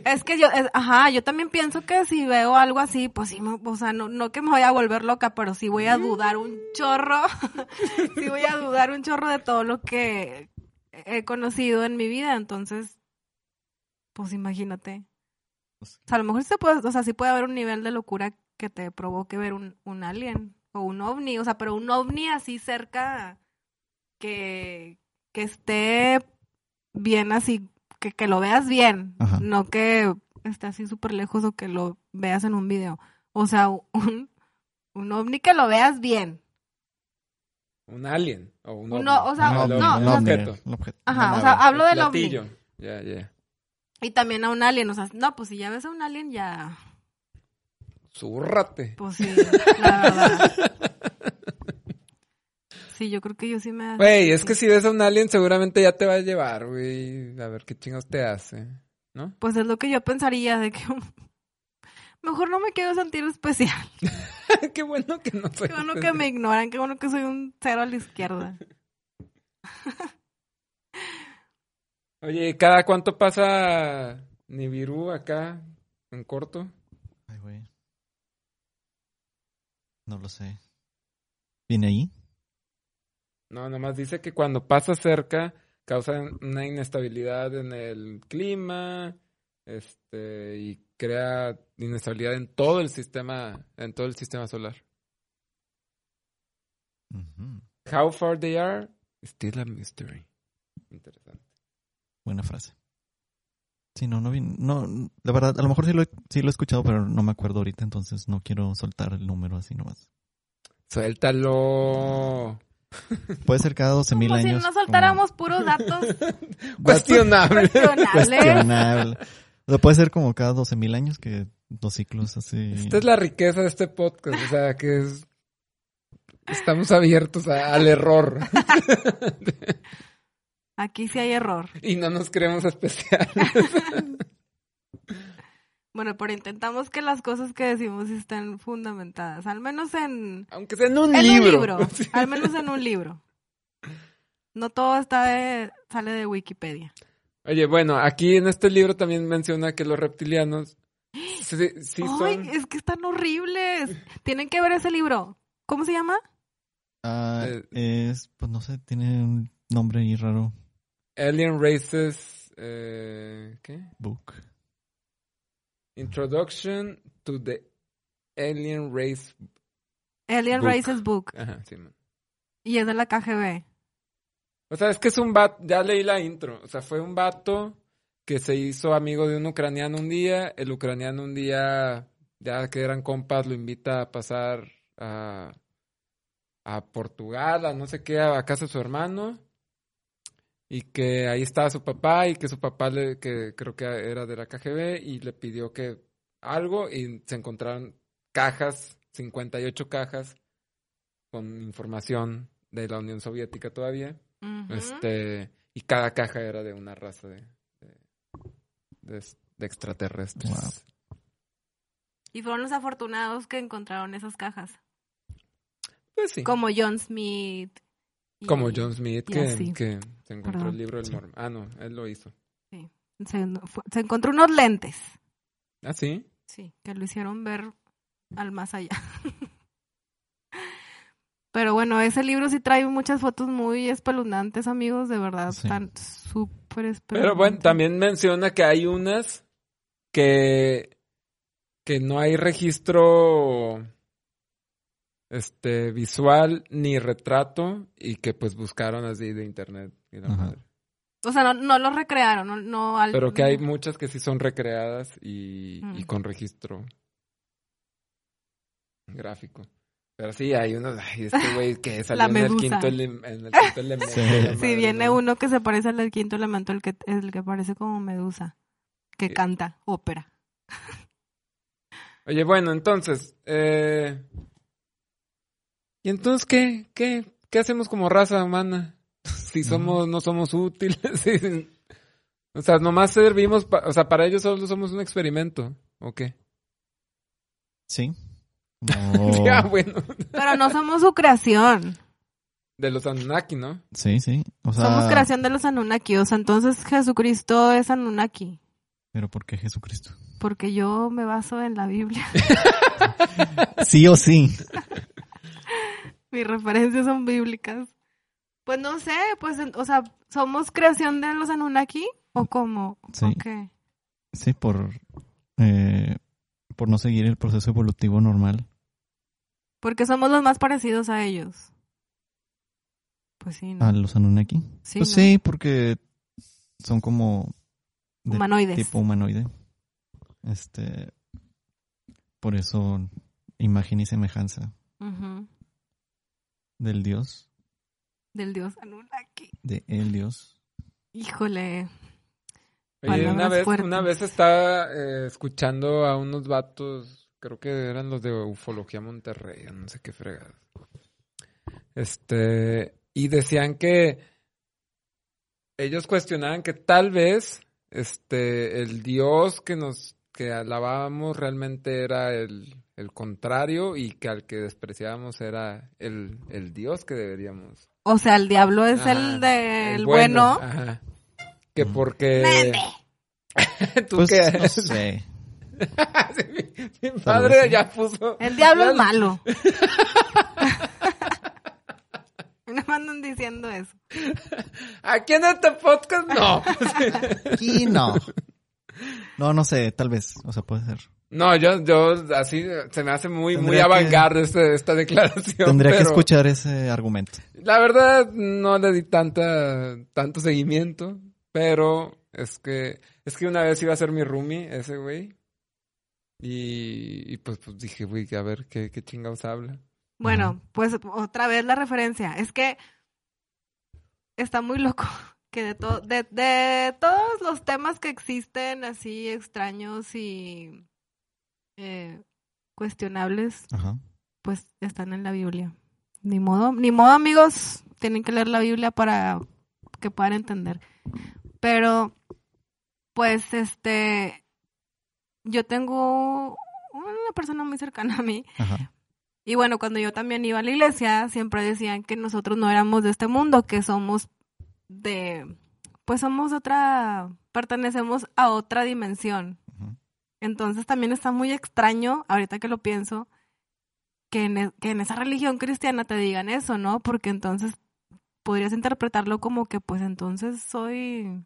Es que yo, es- ajá, yo también pienso que si veo algo así, pues sí, me- o sea, no, no que me voy a volver loca, pero sí voy a dudar un chorro, sí voy a dudar un chorro de todo lo que he conocido en mi vida, entonces, pues imagínate. O sea, a lo mejor sí se puede, o sea, sí puede haber un nivel de locura que te provoque ver un, un alien o un ovni, o sea, pero un ovni así cerca que, que esté bien así, que, que lo veas bien, Ajá. no que esté así súper lejos o que lo veas en un video. O sea, un, Un ovni que lo veas bien. Un alien. O un Un ovni. o- o sea, Ah, no, un objeto. Ajá, o sea, hablo del ovni. Ya, ya. Y también a un alien, o sea, no, pues si ya ves a un alien, ya, Zúrrate. pues sí, la verdad. Sí, yo creo que yo sí me... Güey, es que si ves a un alien seguramente ya te va a llevar, güey. A ver qué chingos te hace. ¿No? Pues es lo que yo pensaría de que... Mejor no me quiero sentir especial. qué bueno que no soy. Qué bueno que me ignoran, qué bueno que soy un cero a la izquierda. Oye, ¿cada cuánto pasa Nibiru acá en corto? Ay, güey. No lo sé. ¿Viene ahí? No, nomás dice que cuando pasa cerca causa una inestabilidad en el clima, este, y crea inestabilidad en todo el sistema, en todo el sistema solar. Ujú. How far they are, still a mystery. Interesante. Buena frase. Sí, no, no vi. No, la verdad, a lo mejor sí lo, he, sí lo he escuchado, pero no me acuerdo ahorita, entonces no quiero soltar el número así nomás. Suéltalo. Puede ser cada 12 mil Como si años. no soltáramos puros datos Cuestionable. como cuestionables. Cuestionable. O sea, puede ser como cada 12 mil años que dos ciclos así. Esta es la riqueza de este podcast, o sea, que es... Estamos abiertos a- al error Aquí sí hay error. y no nos creemos especiales. Bueno, pero intentamos que las cosas que decimos estén fundamentadas, al menos en, Aunque sea en un en libro. un libro, al menos en un libro. No todo está de, sale de Wikipedia. Oye, bueno, aquí en este libro también menciona que los reptilianos sí, sí Ay, son... es que están horribles. Tienen que ver ese libro. ¿Cómo se llama? Ah, Eh, es, pues no sé, tiene un nombre ahí raro. Alien Races... eh, ¿Qué? Book. Introduction to the Alien Race... Alien Book. Races Book. Ajá, sí, man. Y es de la KGB. O sea, es que es un vato, ya leí la intro, o sea, fue un vato que se hizo amigo de un ucraniano un día, el ucraniano un día, ya que eran compas, lo invita a pasar a, a Portugal, a no sé qué, a casa de su hermano, y que ahí estaba su papá, y que su papá, le, que creo que era de la KGB, y le pidió que algo, y se encontraron cajas, 58 cajas, con información de la Unión Soviética todavía. Este, y cada caja era de una raza de, de, de- de extraterrestres. Wow. Y fueron los afortunados que encontraron esas cajas. Pues sí. Como John Smith. Y- Como John Smith, que, se encontró Perdón. el libro del Sí. Mormon. Ah, no, él lo hizo. Se, fue- se encontró unos lentes. Ah, sí. Sí, que lo hicieron ver al más allá. Pero bueno, ese libro sí trae muchas fotos muy espeluznantes, amigos, de verdad, Sí. están súper espeluznantes. Pero bueno, también menciona que hay unas que, que no hay registro este visual ni retrato y que pues buscaron así de internet. y la madre. O sea, no, no lo recrearon, no, no al- Pero que hay muchas que sí son recreadas y, y Mm. con registro gráfico. Pero sí, hay unos, ay, este güey que salió La en el medusa. quinto, ele- en el quinto elemento. Sí. viene ¿no? uno que se parece al del quinto elemento, el que, el que parece como Medusa, que Sí. canta ópera. Oye, bueno, entonces, eh... ¿y entonces qué? ¿Qué? ¿Qué hacemos como raza humana? Si somos, no somos útiles. O sea, nomás servimos, pa- o sea, para ellos solo somos un experimento, ¿o qué? Sí. Ya, bueno, Pero no somos su creación, de los Anunnaki, ¿no? Sí, sí. O sea, somos creación de los Anunnaki, o sea, entonces Jesucristo es Anunnaki, Pero ¿por qué Jesucristo? porque yo me baso en la Biblia. Sí o sí. Mis referencias son bíblicas. Pues no sé, pues, o sea, ¿somos creación de los Anunnaki? ¿O cómo? Sí. ¿O qué? Sí, por, eh, por no seguir el proceso evolutivo normal. Porque somos los más parecidos a ellos. Pues sí, ¿no? A los Anunnaki. Sí, pues ¿no? sí, porque son como de Humanoides. tipo humanoide. Este, por eso imagen y semejanza. Ujú. Del Dios, Del dios Anunnaki. de el Dios. Híjole. Oye, una vez, fuertes. una vez estaba eh, escuchando a unos vatos, creo que eran los de Ufología Monterrey, o no sé qué fregadas. Este, y decían que ellos cuestionaban que tal vez este el Dios que nos que alabábamos realmente era el, el contrario y que al que despreciábamos era el, el Dios que deberíamos O sea, el diablo es Ajá, el del el bueno. Ajá. Que Mm. porque tú Pues qué no sé. Sí, mi, padre ya puso. El diablo ya- es malo. No me andan diciendo eso. Aquí en este podcast no. Y no. No, no sé, tal vez. O sea, puede ser. No, yo, yo, así se me hace muy, muy avant-garde este- esta declaración. Tendría que escuchar ese argumento. La verdad, no le di tanta, tanto seguimiento, pero es que, es que una vez iba a ser mi roomie, ese güey. Y, y pues, pues dije, güey, a ver qué, qué chingados habla. Bueno, pues otra vez la referencia. Es que está muy loco que de, to- de, de todos los temas que existen así extraños y eh, cuestionables, Ajá. pues están en la Biblia. Ni modo, ni modo amigos, tienen que leer la Biblia para que puedan entender. Pero, pues, este, yo tengo una persona muy cercana a mí Ajá. y bueno, cuando yo también iba a la iglesia, siempre decían que nosotros no éramos de este mundo, que somos de, pues somos otra, pertenecemos a otra dimensión. Entonces también está muy extraño, ahorita que lo pienso, que en, e- que en esa religión cristiana te digan eso, ¿no? Porque entonces podrías interpretarlo como que pues entonces soy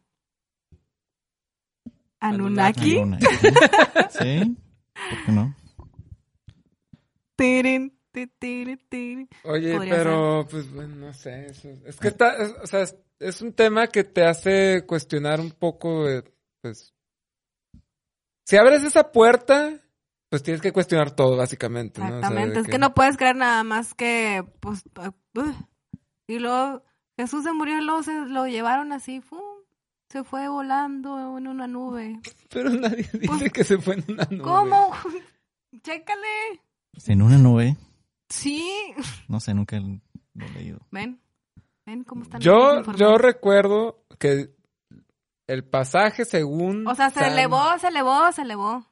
Anunnaki. Anunnaki. Sí. ¿Por qué no? Tirin, ti, tiri, tiri. Oye, pero, pues, bueno, no sé. eso- es que está, es- o sea, es, es un tema que te hace cuestionar un poco, de, pues, si abres esa puerta, pues tienes que cuestionar todo, básicamente, ¿no? O sea, de Exactamente, es que no puedes creer nada más que, pues, uh, y luego Jesús se murió y luego se lo llevaron así, ¡fum! se fue volando en una nube. Pero nadie dice Pues, que se fue en una nube. ¿Cómo? Chécale. En una nube. Sí. No sé, nunca lo he leído. Ven, ven cómo están. Yo, yo recuerdo que el pasaje según... O sea, se San- elevó, se elevó, se elevó. O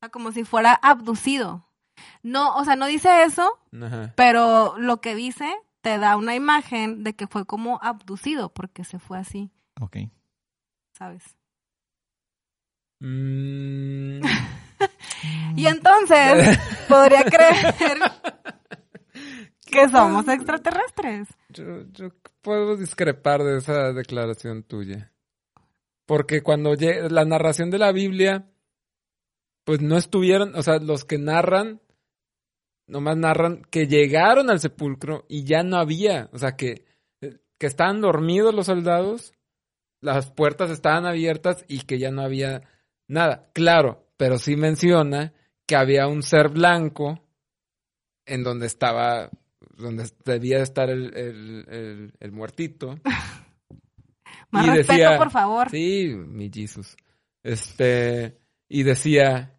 sea, como si fuera abducido. No, o sea, no dice eso, Ajá. pero lo que dice te da una imagen de que fue como abducido, porque se fue así, Ok. ¿sabes? Mm, Y entonces podría creer que somos extraterrestres. yo, yo puedo discrepar de esa declaración tuya. Porque cuando la narración de la Biblia, pues no estuvieron, o sea, los que narran, nomás narran que llegaron al sepulcro y ya no había, o sea, que, que estaban dormidos los soldados, las puertas estaban abiertas y que ya no había nada. Claro, pero sí menciona que había un ser blanco en donde estaba, donde debía de estar el, el, el- el muertito. Más Y respeto, decía- por favor. Sí, mi Jesus. Este, y decía,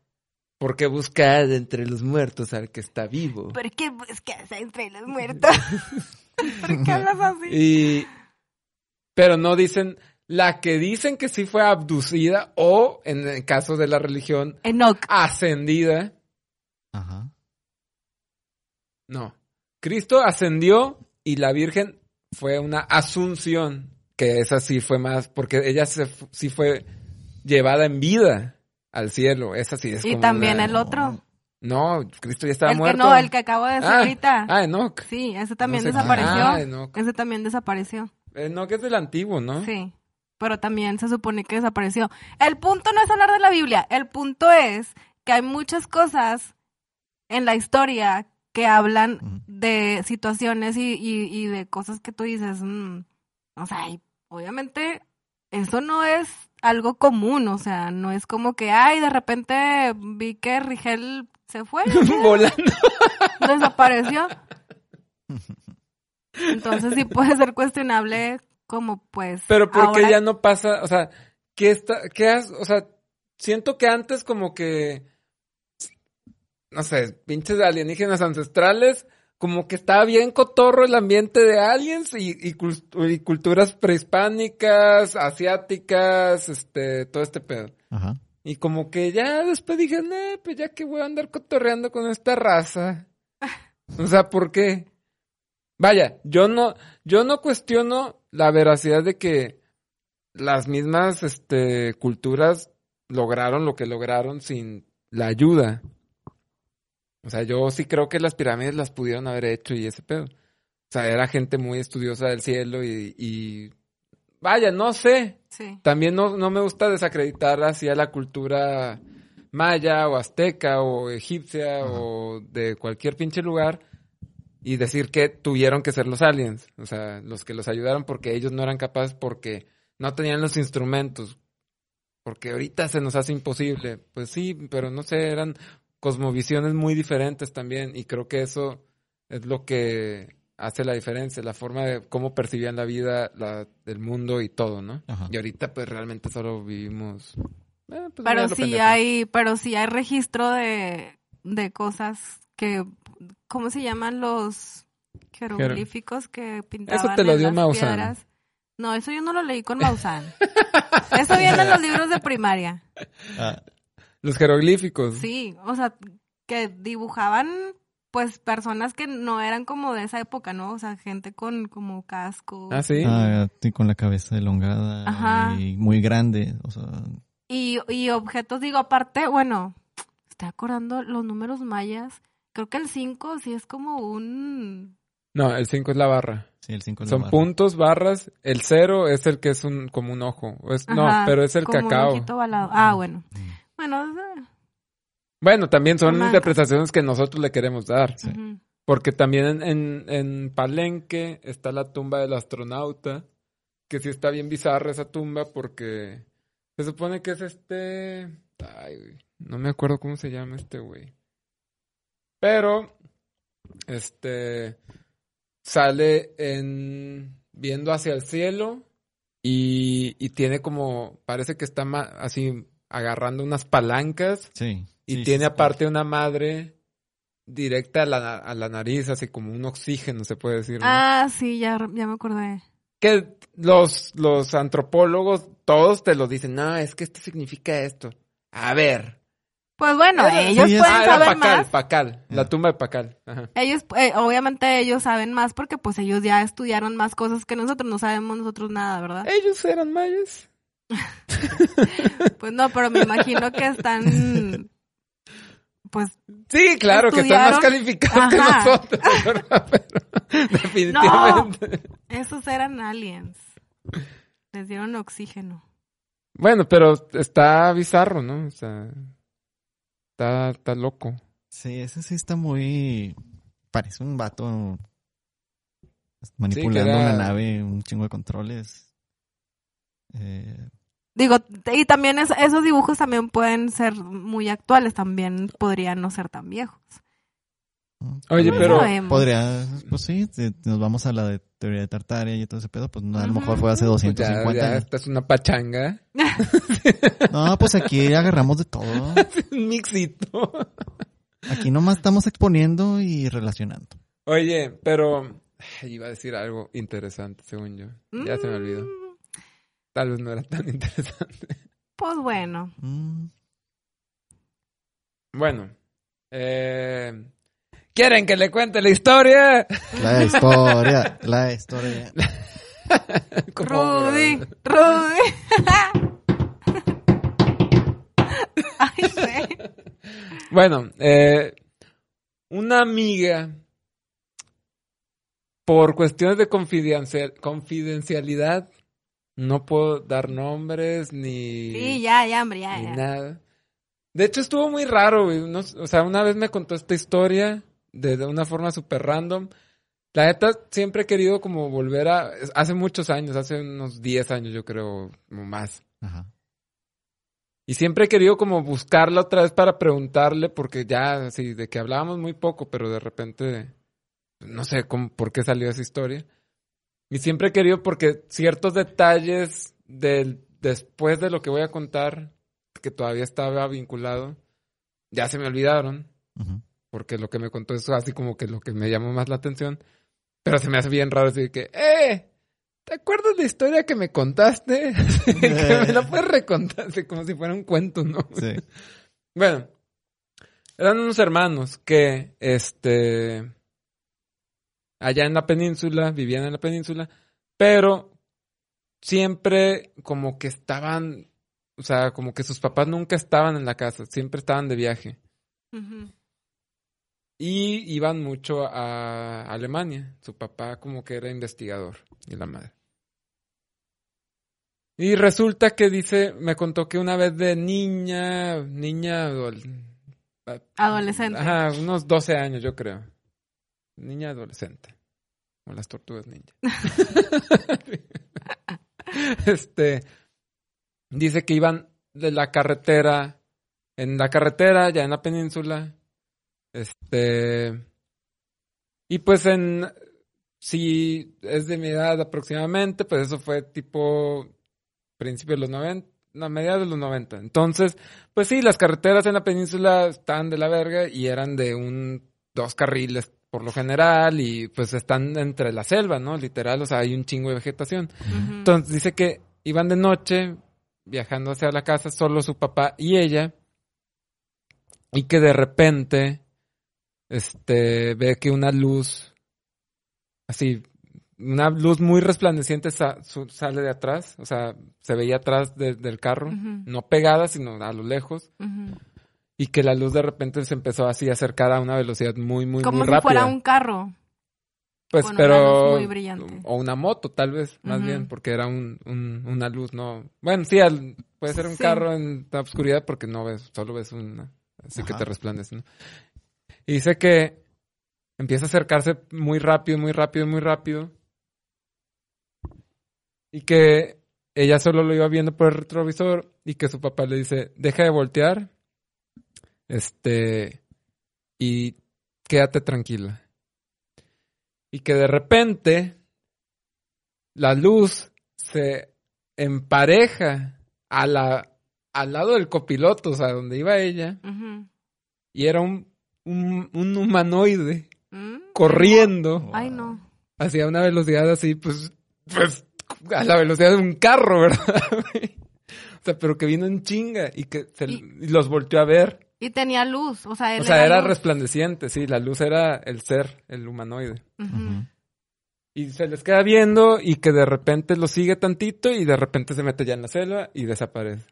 ¿por qué buscar entre los muertos al que está vivo? ¿Por qué buscas entre los muertos? ¿Por qué hablas así? Y, pero no dicen, la que dicen que sí fue abducida o, en el caso de la religión, Enoch. ascendida. Ajá. No. Cristo ascendió y la Virgen fue una asunción, que esa sí fue más, porque ella se sí fue llevada en vida al cielo. Esa sí es Y como también una- el otro. No, Cristo ya estaba el que muerto. no, el que acabo de decir Ah, ahorita. Ah, Enoch. Sí, ese también No sé- desapareció. Ah, Enoch. Ese también desapareció. Enoch es del antiguo, ¿no? Sí. Pero también se supone que desapareció. El punto no es hablar de la Biblia. El punto es que hay muchas cosas en la historia que hablan de situaciones y, y, y de cosas que tú dices. mm, o sea, y obviamente eso no es algo común. O sea, no es como que, ay, de repente vi que Rigel Se fue. Volando. Desapareció. Entonces sí puede ser cuestionable como pues... Pero ¿por qué ahora- ya no pasa? O sea, ¿qué está, qué has, o sea, siento que antes como que, no sé, pinches alienígenas ancestrales, como que estaba bien cotorro el ambiente de aliens y, y, cul- y culturas prehispánicas, asiáticas, este, todo este pedo. Ajá. Y como que ya después dije, eh, pues ya que voy a andar cotorreando con esta raza. O sea, ¿por qué? Vaya, yo no, yo no cuestiono la veracidad de que las mismas, este, culturas lograron lo que lograron sin la ayuda. O sea, yo sí creo que las pirámides las pudieron haber hecho y ese pedo. O sea, era gente muy estudiosa del cielo y, y vaya, no sé, Sí. también no, no me gusta desacreditar así a la cultura maya o azteca o egipcia Ajá. o de cualquier pinche lugar y decir que tuvieron que ser los aliens, o sea, los que los ayudaron porque ellos no eran capaces porque no tenían los instrumentos, porque ahorita se nos hace imposible. Pues sí, pero no sé, eran cosmovisiones muy diferentes también y creo que eso es lo que hace la diferencia, la forma de cómo percibían la vida, la, el mundo y todo, ¿no? Ajá. Y ahorita pues realmente solo vivimos... eh, pues, Pero sí pendejo. hay, pero sí hay registro de, de cosas que, ¿cómo se llaman los jeroglíficos que pintaban te lo en dio las Maussan. piedras? No, eso yo no lo leí con Maussan. eso viene en los libros de primaria. Ah, Los jeroglíficos. Sí, o sea, que dibujaban pues personas que no eran como de esa época, ¿no? O sea, gente con como casco. Ah, sí. ah, sí, con la cabeza elongada Ajá. y muy grande. O sea, Y, y objetos, digo, aparte, bueno, estoy acordando los números mayas. Creo que el 5 sí es como un... No, el 5 es la barra. sí, el 5 Son puntos, barras. El 0 es el que es un como un ojo. Es- no, pero es el como un cacao. ojito ovalado. Ah, bueno. Mm. Bueno, Bueno, también son interpretaciones que nosotros le queremos dar. Sí. Porque también en, en, en Palenque está la tumba del astronauta, que sí está bien bizarra esa tumba porque se supone que es este... Ay, güey, no me acuerdo cómo se llama este güey. Pero, este, sale en viendo hacia el cielo y, y tiene como, parece que está así agarrando unas palancas Sí. y sí, tiene sí, aparte una madre directa a la, a la nariz, así como un oxígeno, se puede decir. ¿no? Ah, sí, ya, ya me acordé. Que los, los antropólogos, todos te lo dicen, no, es que esto significa esto. A ver. Pues bueno, Era- ellos sí, pueden ah, era saber Pacal, más. Pacal, la Ah. tumba de Pacal. Ajá. Ellos, eh, obviamente ellos saben más porque pues ellos ya estudiaron más cosas que nosotros, no sabemos nosotros nada, ¿verdad? Ellos eran mayas. Pues no, pero me imagino que están, pues, Sí, claro, que están más calificados que nosotros. Pero definitivamente. esos eran aliens. Les dieron oxígeno. Bueno, pero está bizarro, ¿no? O sea, está, está loco. Sí, ese sí está muy... Parece un vato manipulando era- una nave, un chingo de controles. Eh, Digo, y también es- esos dibujos también pueden ser muy actuales, también podrían no ser tan viejos. Oye, No pero... sabemos. Podría, pues sí, si nos vamos a la de teoría de Tartaria y todo ese pedo, pues no, a lo mejor fue hace Pues ya, 250 ya, años. esta es una pachanga. No, pues aquí agarramos de todo. Un mixito. Aquí nomás estamos exponiendo y relacionando. Oye, pero iba a decir algo interesante, según yo. Ya se me olvidó. Tal vez no era tan interesante. Pues bueno. Mm, Bueno, eh, ¿quieren que le cuente la historia? La historia, la historia. Rudy, Rudy. Ay, güey. Bueno, eh, una amiga, por cuestiones de confidencial- confidencialidad, no puedo dar nombres ni... Sí, ya, ya, hombre, ya, ni ya. nada. De hecho, estuvo muy raro, güey. No- o sea, una vez me contó esta historia de, de una forma súper random. La neta, siempre he querido como volver a... Hace muchos años, hace unos 10 años yo creo, o más. Ajá. Y siempre he querido como buscarla otra vez para preguntarle, porque ya, así, de que hablábamos muy poco, pero de repente, no sé cómo, por qué salió esa historia. Y siempre he querido, porque ciertos detalles del, después de lo que voy a contar, que todavía estaba vinculado, ya se me olvidaron, porque lo que me contó es así como que lo que me llamó más la atención. Pero se me hace bien raro decir que, ¡eh! ¿Te acuerdas de la historia que me contaste? que me la puedes recontar, así como si fuera un cuento, ¿no? Sí. Bueno, eran unos hermanos que, este, allá en la península, vivían en la península, pero siempre como que estaban, o sea, como que sus papás nunca estaban en la casa, siempre estaban de viaje. Y iban mucho a Alemania. Su papá como que era investigador y la madre. Y resulta que dice, me contó que una vez de niña, niña, adol- Adolescente. Ajá, unos 12 años yo creo. Niña adolescente. Como las tortugas ninja. este, dice que iban de la carretera, en la carretera, ya en la península. Este, y pues en, si es de mi edad aproximadamente, pues eso fue tipo principios de los 90, no, mediados de los 90. Entonces, pues sí, las carreteras en la península estaban de la verga y eran de un dos carriles por lo general y pues están entre la selva, ¿no? Literal, o sea, hay un chingo de vegetación. Entonces dice que iban de noche viajando hacia la casa solo su papá y ella y que de repente este ve que una luz así una luz muy resplandeciente sa- sale de atrás, o sea, se veía atrás de- del carro, no pegada, sino a lo lejos. Y que la luz de repente se empezó así a acercar a una velocidad muy, muy, Como muy si rápida. fuera un carro. Pues, con una pero. luz muy brillante. O una moto, tal vez, más bien, porque era un, un- una luz, no. Bueno, sí, al- puede ser un Sí. carro en la oscuridad porque no ves, solo ves una. Así que te resplandece, ¿no? Y dice que empieza a acercarse muy rápido, muy rápido, muy rápido. Y que ella solo lo iba viendo por el retrovisor y que su papá le dice, deja de voltear. Este. Y quédate tranquila. Y que de repente la luz se empareja a la, al lado del copiloto, o sea, donde iba ella, y era un, un, un humanoide Mm. corriendo Ay, no. hacia una velocidad así, pues, pues, a la velocidad de un carro, ¿verdad? o sea, pero que vino en chinga y que se- Y- y los volteó a ver. Y tenía luz, o sea, él O sea, era resplandeciente, sí, la luz era el ser, el humanoide. Y se les queda viendo y que de repente lo sigue tantito y de repente se mete ya en la selva y desaparece.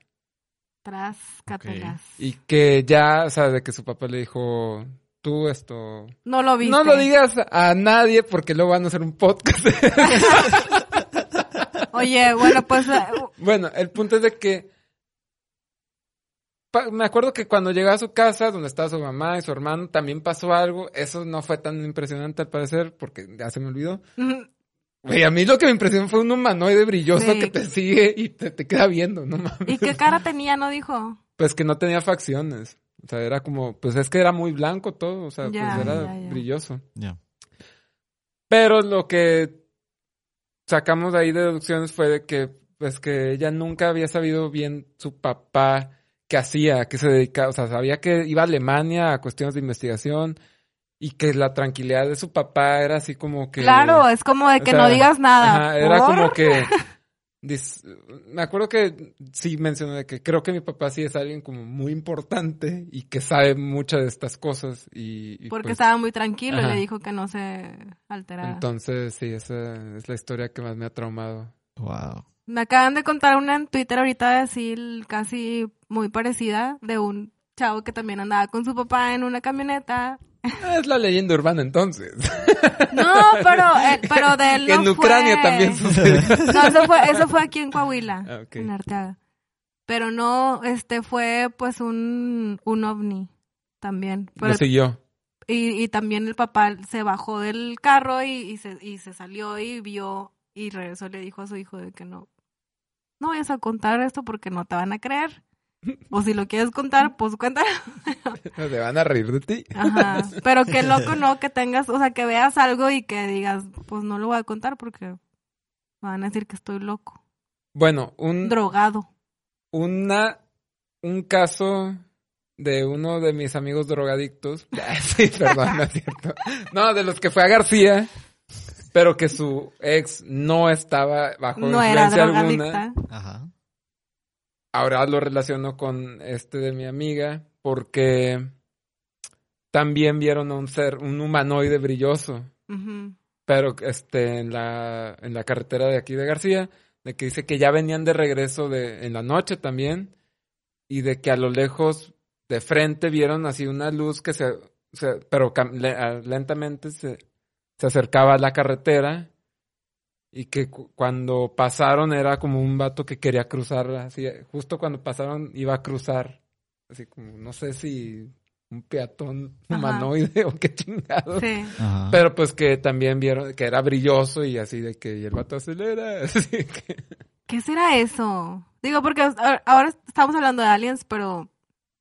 Tras cátelas. Y que ya, o sea, de que su papá le dijo, tú esto... No lo viste. No lo digas a nadie porque luego van a hacer un podcast. Oye, bueno, pues eh, bueno, el punto es de que... Me acuerdo que cuando llegó a su casa, donde estaba su mamá y su hermano, también pasó algo. Eso no fue tan impresionante al parecer, porque ya se me olvidó. Güey, a mí lo que me impresionó fue un humanoide brilloso Sí. que te sigue y te, te queda viendo, no mames. ¿y qué cara tenía? No dijo. Pues que no tenía facciones. O sea, era como, pues es que era muy blanco todo, o sea, Ya, pues era ya, ya. brilloso. Ya. Pero lo que sacamos de ahí de deducciones fue de que, pues que ella nunca había sabido bien su papá qué hacía, qué se dedicaba, o sea, sabía que iba a Alemania a cuestiones de investigación y que la tranquilidad de su papá era así como que... Claro, es como de o que sea, no digas nada. Ajá, era como que... dis- me acuerdo que sí mencionó de que creo que mi papá sí es alguien como muy importante y que sabe muchas de estas cosas y... y Porque pues, estaba muy tranquilo ajá. y le dijo que no se alterara. Entonces, sí, esa es la historia que más me ha traumado. Wow. Me acaban de contar una en Twitter ahorita decir casi muy parecida de un chavo que también andaba con su papá en una camioneta. Ah, Es la leyenda urbana entonces. No, pero, eh, pero de él no en Ucrania fue- también sucedió. No, eso fue, eso fue aquí en Coahuila, Ah, en Arteaga. Pero no, este fue pues un, un ovni también. Pero- Lo siguió. y, y también el papá se bajó del carro y, y se, y se salió y vio y regresó le dijo a su hijo de que no, no vayas a contar esto porque no te van a creer. O si lo quieres contar, pues cuéntalo. Se van a reír de ti. Ajá. Pero qué loco, ¿no? Que tengas, o sea, que veas algo y que digas, pues no lo voy a contar porque me van a decir que estoy loco. Bueno, un, Drogado. una, un caso de uno de mis amigos drogadictos. sí, perdón, no es cierto. No, de los que fue a García, pero que su ex no estaba bajo No era influencia drogadicta. alguna. Ajá. Ahora lo relaciono con este de mi amiga porque también vieron a un ser, un humanoide brilloso, pero este en la en la carretera de aquí de García, de que dice que ya venían de regreso de en la noche también y de que a lo lejos de frente vieron así una luz que se, se- pero lentamente se se acercaba a la carretera y que cu- cuando pasaron era como un vato que quería cruzar, así, justo cuando pasaron iba a cruzar, así como, no sé si un peatón Ajá. humanoide o qué chingado. Sí. Pero pues que también vieron que era brilloso y así de que y el vato acelera, así que... ¿Qué será eso? Digo, porque ahora estamos hablando de aliens, pero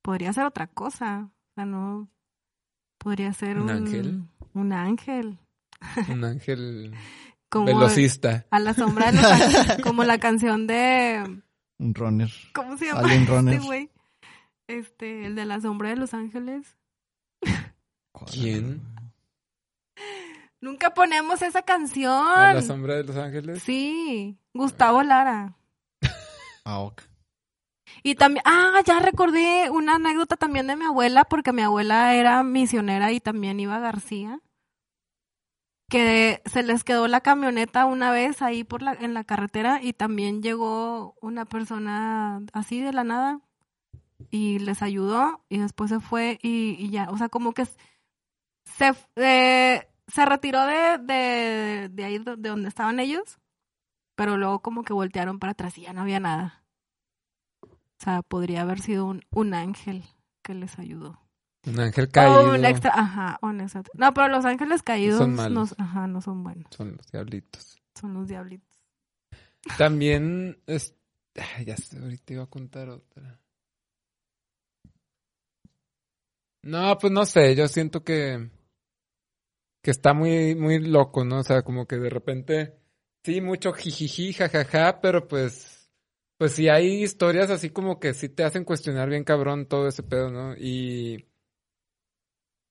podría ser otra cosa. O sea, no. Podría ser ¿Un un, ángel? Un ángel. Un ángel Como velocista. a la sombra de los ángeles, como la canción de. Un runner. ¿Cómo se llama? Alien Runner. Este güey. Este, el de la sombra de los ángeles. ¿Quién? Nunca ponemos esa canción. A la sombra de los ángeles. Sí, Gustavo Lara. Ah, ok. Y también, ah, ya recordé una anécdota también de mi abuela, porque mi abuela era misionera y también iba a García. Que se les quedó la camioneta una vez ahí por la, en la carretera y también llegó una persona así de la nada y les ayudó y después se fue y, y ya, o sea, como que se, eh, se retiró de, de, de ahí de donde estaban ellos, pero luego como que voltearon para atrás y ya no había nada. O sea, podría haber sido un, un ángel que les ayudó. Un ángel O caído. un extra, ajá, un extra- No, pero los ángeles caídos Son no, malos. ajá, no son buenos, Son los diablitos. son los diablitos. También, es... Ay, ya sé, ahorita iba a contar otra. No, pues no sé, yo siento que que está muy muy loco, ¿no? O sea, como que de repente sí mucho jijiji, jajaja, pero pues pues sí hay historias así como que sí te hacen cuestionar bien cabrón todo ese pedo, ¿no? Y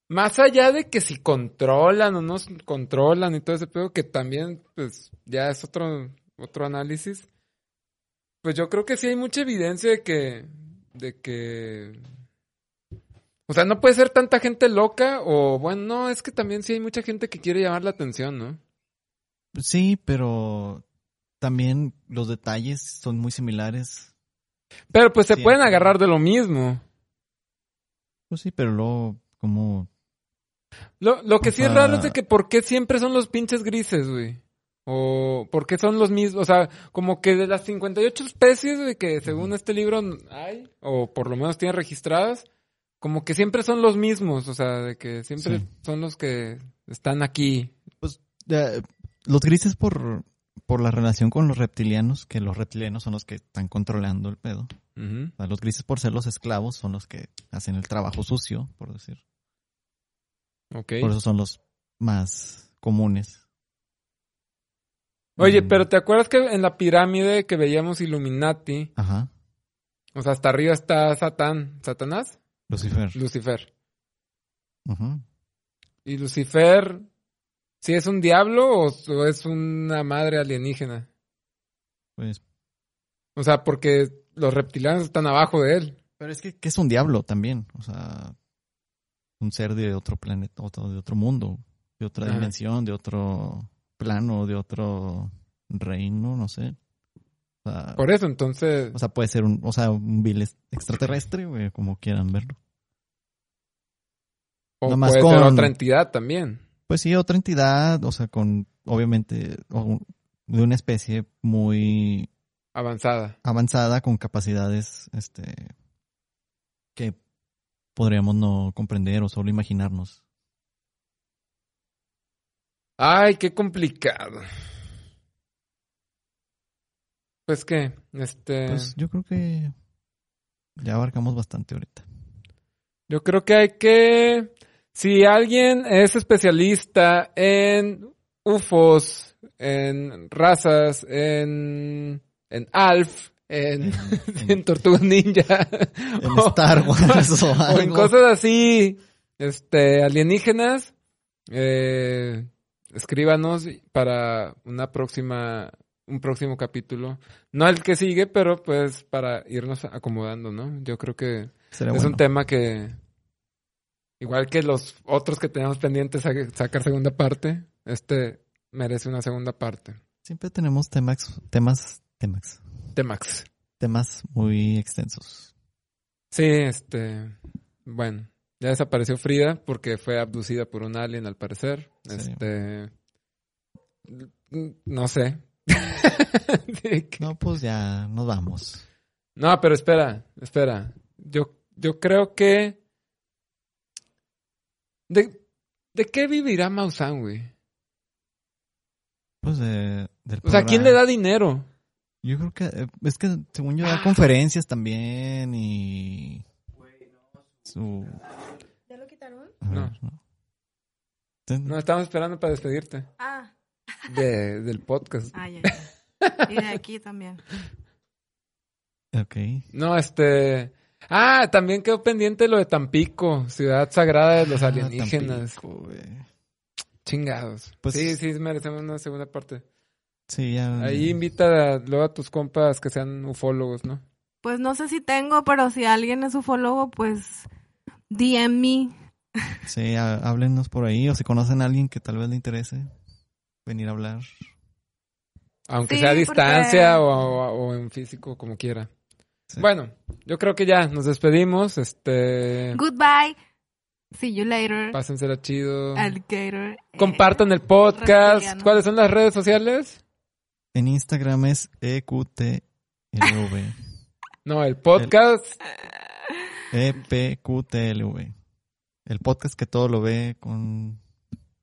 más allá de que si controlan o no controlan y todo ese pedo, que también pues ya es otro otro análisis. Pues yo creo que sí hay mucha evidencia de que de que o sea, no puede ser tanta gente loca o bueno, no, es que también sí hay mucha gente que quiere llamar la atención, ¿no? Sí, pero también los detalles son muy similares. Pero pues se Sí, pueden agarrar de lo mismo. Pues sí, pero luego, como... Lo, lo que sí es raro es de que por qué siempre son los pinches grises, güey. O por qué son los mismos, o sea, como que de las 58 especies de que según este libro hay, o por lo menos tiene registradas, como que siempre son los mismos, o sea, de que siempre Sí. son los que están aquí. eh, los grises por, por la relación con los reptilianos, que los reptilianos son los que están controlando el pedo. O sea, los grises por ser los esclavos son los que hacen el trabajo sucio, por decir. Ok. Por eso son los más comunes. Oye, pero ¿te acuerdas que en la pirámide que veíamos Illuminati, Ajá. o sea, hasta arriba está Satán, Satanás, Lucifer. Lucifer? Ujú. ¿Y Lucifer, si es un diablo o, o es una madre alienígena? Pues, O sea, porque los reptilianos están abajo de él. pero es que, que es un diablo también. O sea, un ser de otro planeta, otro, de otro mundo, de otra Ajá. dimensión, de otro plano, de otro reino, no sé. O sea, Por eso, entonces, o sea, puede ser un, o sea, un vil es- extraterrestre, güey, como quieran verlo. o nomás puede ser otra entidad también. Pues sí, otra entidad, o sea, con, obviamente, o de una especie muy Avanzada. avanzada con capacidades, este, que podríamos no comprender o solo imaginarnos. Ay, qué complicado. Pues que, este... Pues yo creo que Ya abarcamos bastante ahorita. Yo creo que hay que... Si alguien es especialista en UFOs, en razas, en, en ALF, en, en Tortuga Ninja, En o- Star Wars o o en cosas así, este, alienígenas, eh, escríbanos para una próxima, un próximo capítulo. No el que sigue, pero pues para irnos acomodando, ¿no? Yo creo que Sería es bueno. un tema que, igual que los otros que tenemos pendientes sa- sacar segunda parte, este merece una segunda parte. Siempre tenemos temas, temas, temas, Temax. temas muy extensos. Sí, este, bueno, ya desapareció Frida porque fue abducida por un alien al parecer. Sí. Este, no sé. No, pues ya nos vamos. no, pero espera, espera. Yo, yo creo que de, ¿de qué vivirá Maussan, güey? Pues de, del O sea, ¿quién le da dinero? Yo creo que eh, es que según yo da conferencias también y su ¿Ya lo quitaron? No. ¿no? Estamos esperando para despedirte Ah, de, del podcast. ah, ya, ya. Y de aquí también. Ok. No, este... Ah, también quedó pendiente lo de Tampico, ciudad sagrada de los Ah, alienígenas. Tampico. Chingados. Pues- sí, sí, merecemos una segunda parte. Sí, ya. Ahí invita a- luego a tus compas que sean ufólogos, ¿no? Pues no sé si tengo, pero si alguien es ufólogo, pues DM me. Sí, há- háblenos por ahí o si conocen a alguien que tal vez le interese venir a hablar. Aunque Sí, sea a porque- distancia o, o- o en físico, como quiera. Sí. Bueno, yo creo que ya nos despedimos. Este, Goodbye. See you later. pásensela chido. Alligator. Eh, Compartan el podcast. ¿Cuáles son las redes sociales? En Instagram es E EQTLV. No, el podcast. E EPQTLV. El podcast que todo lo ve con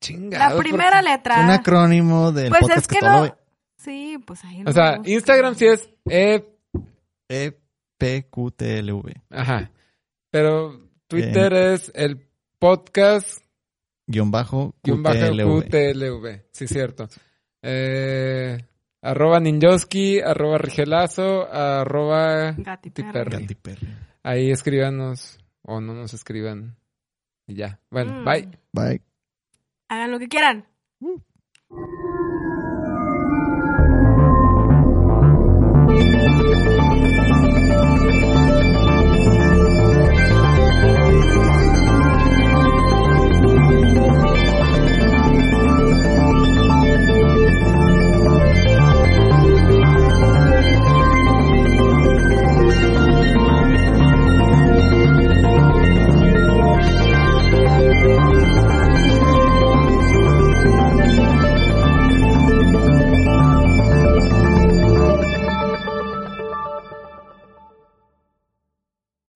Chingado. La primera un letra. acrónimo del Pues podcast es que, que todo no- lo ve. Sí, pues ahí O lo sea, busco. Instagram sí es E. E EPQTLV. Ajá. Pero Twitter es el podcast Guión bajo guion bajo. QTLV. Sí, cierto. Eh, arroba Ninjoski, arroba Rigelazo, arroba Gati Ti perro. perro. Gati Perry. Ahí escríbanos o no nos escriban. Y ya. Bueno, Mm. bye. Bye. Hagan lo que quieran.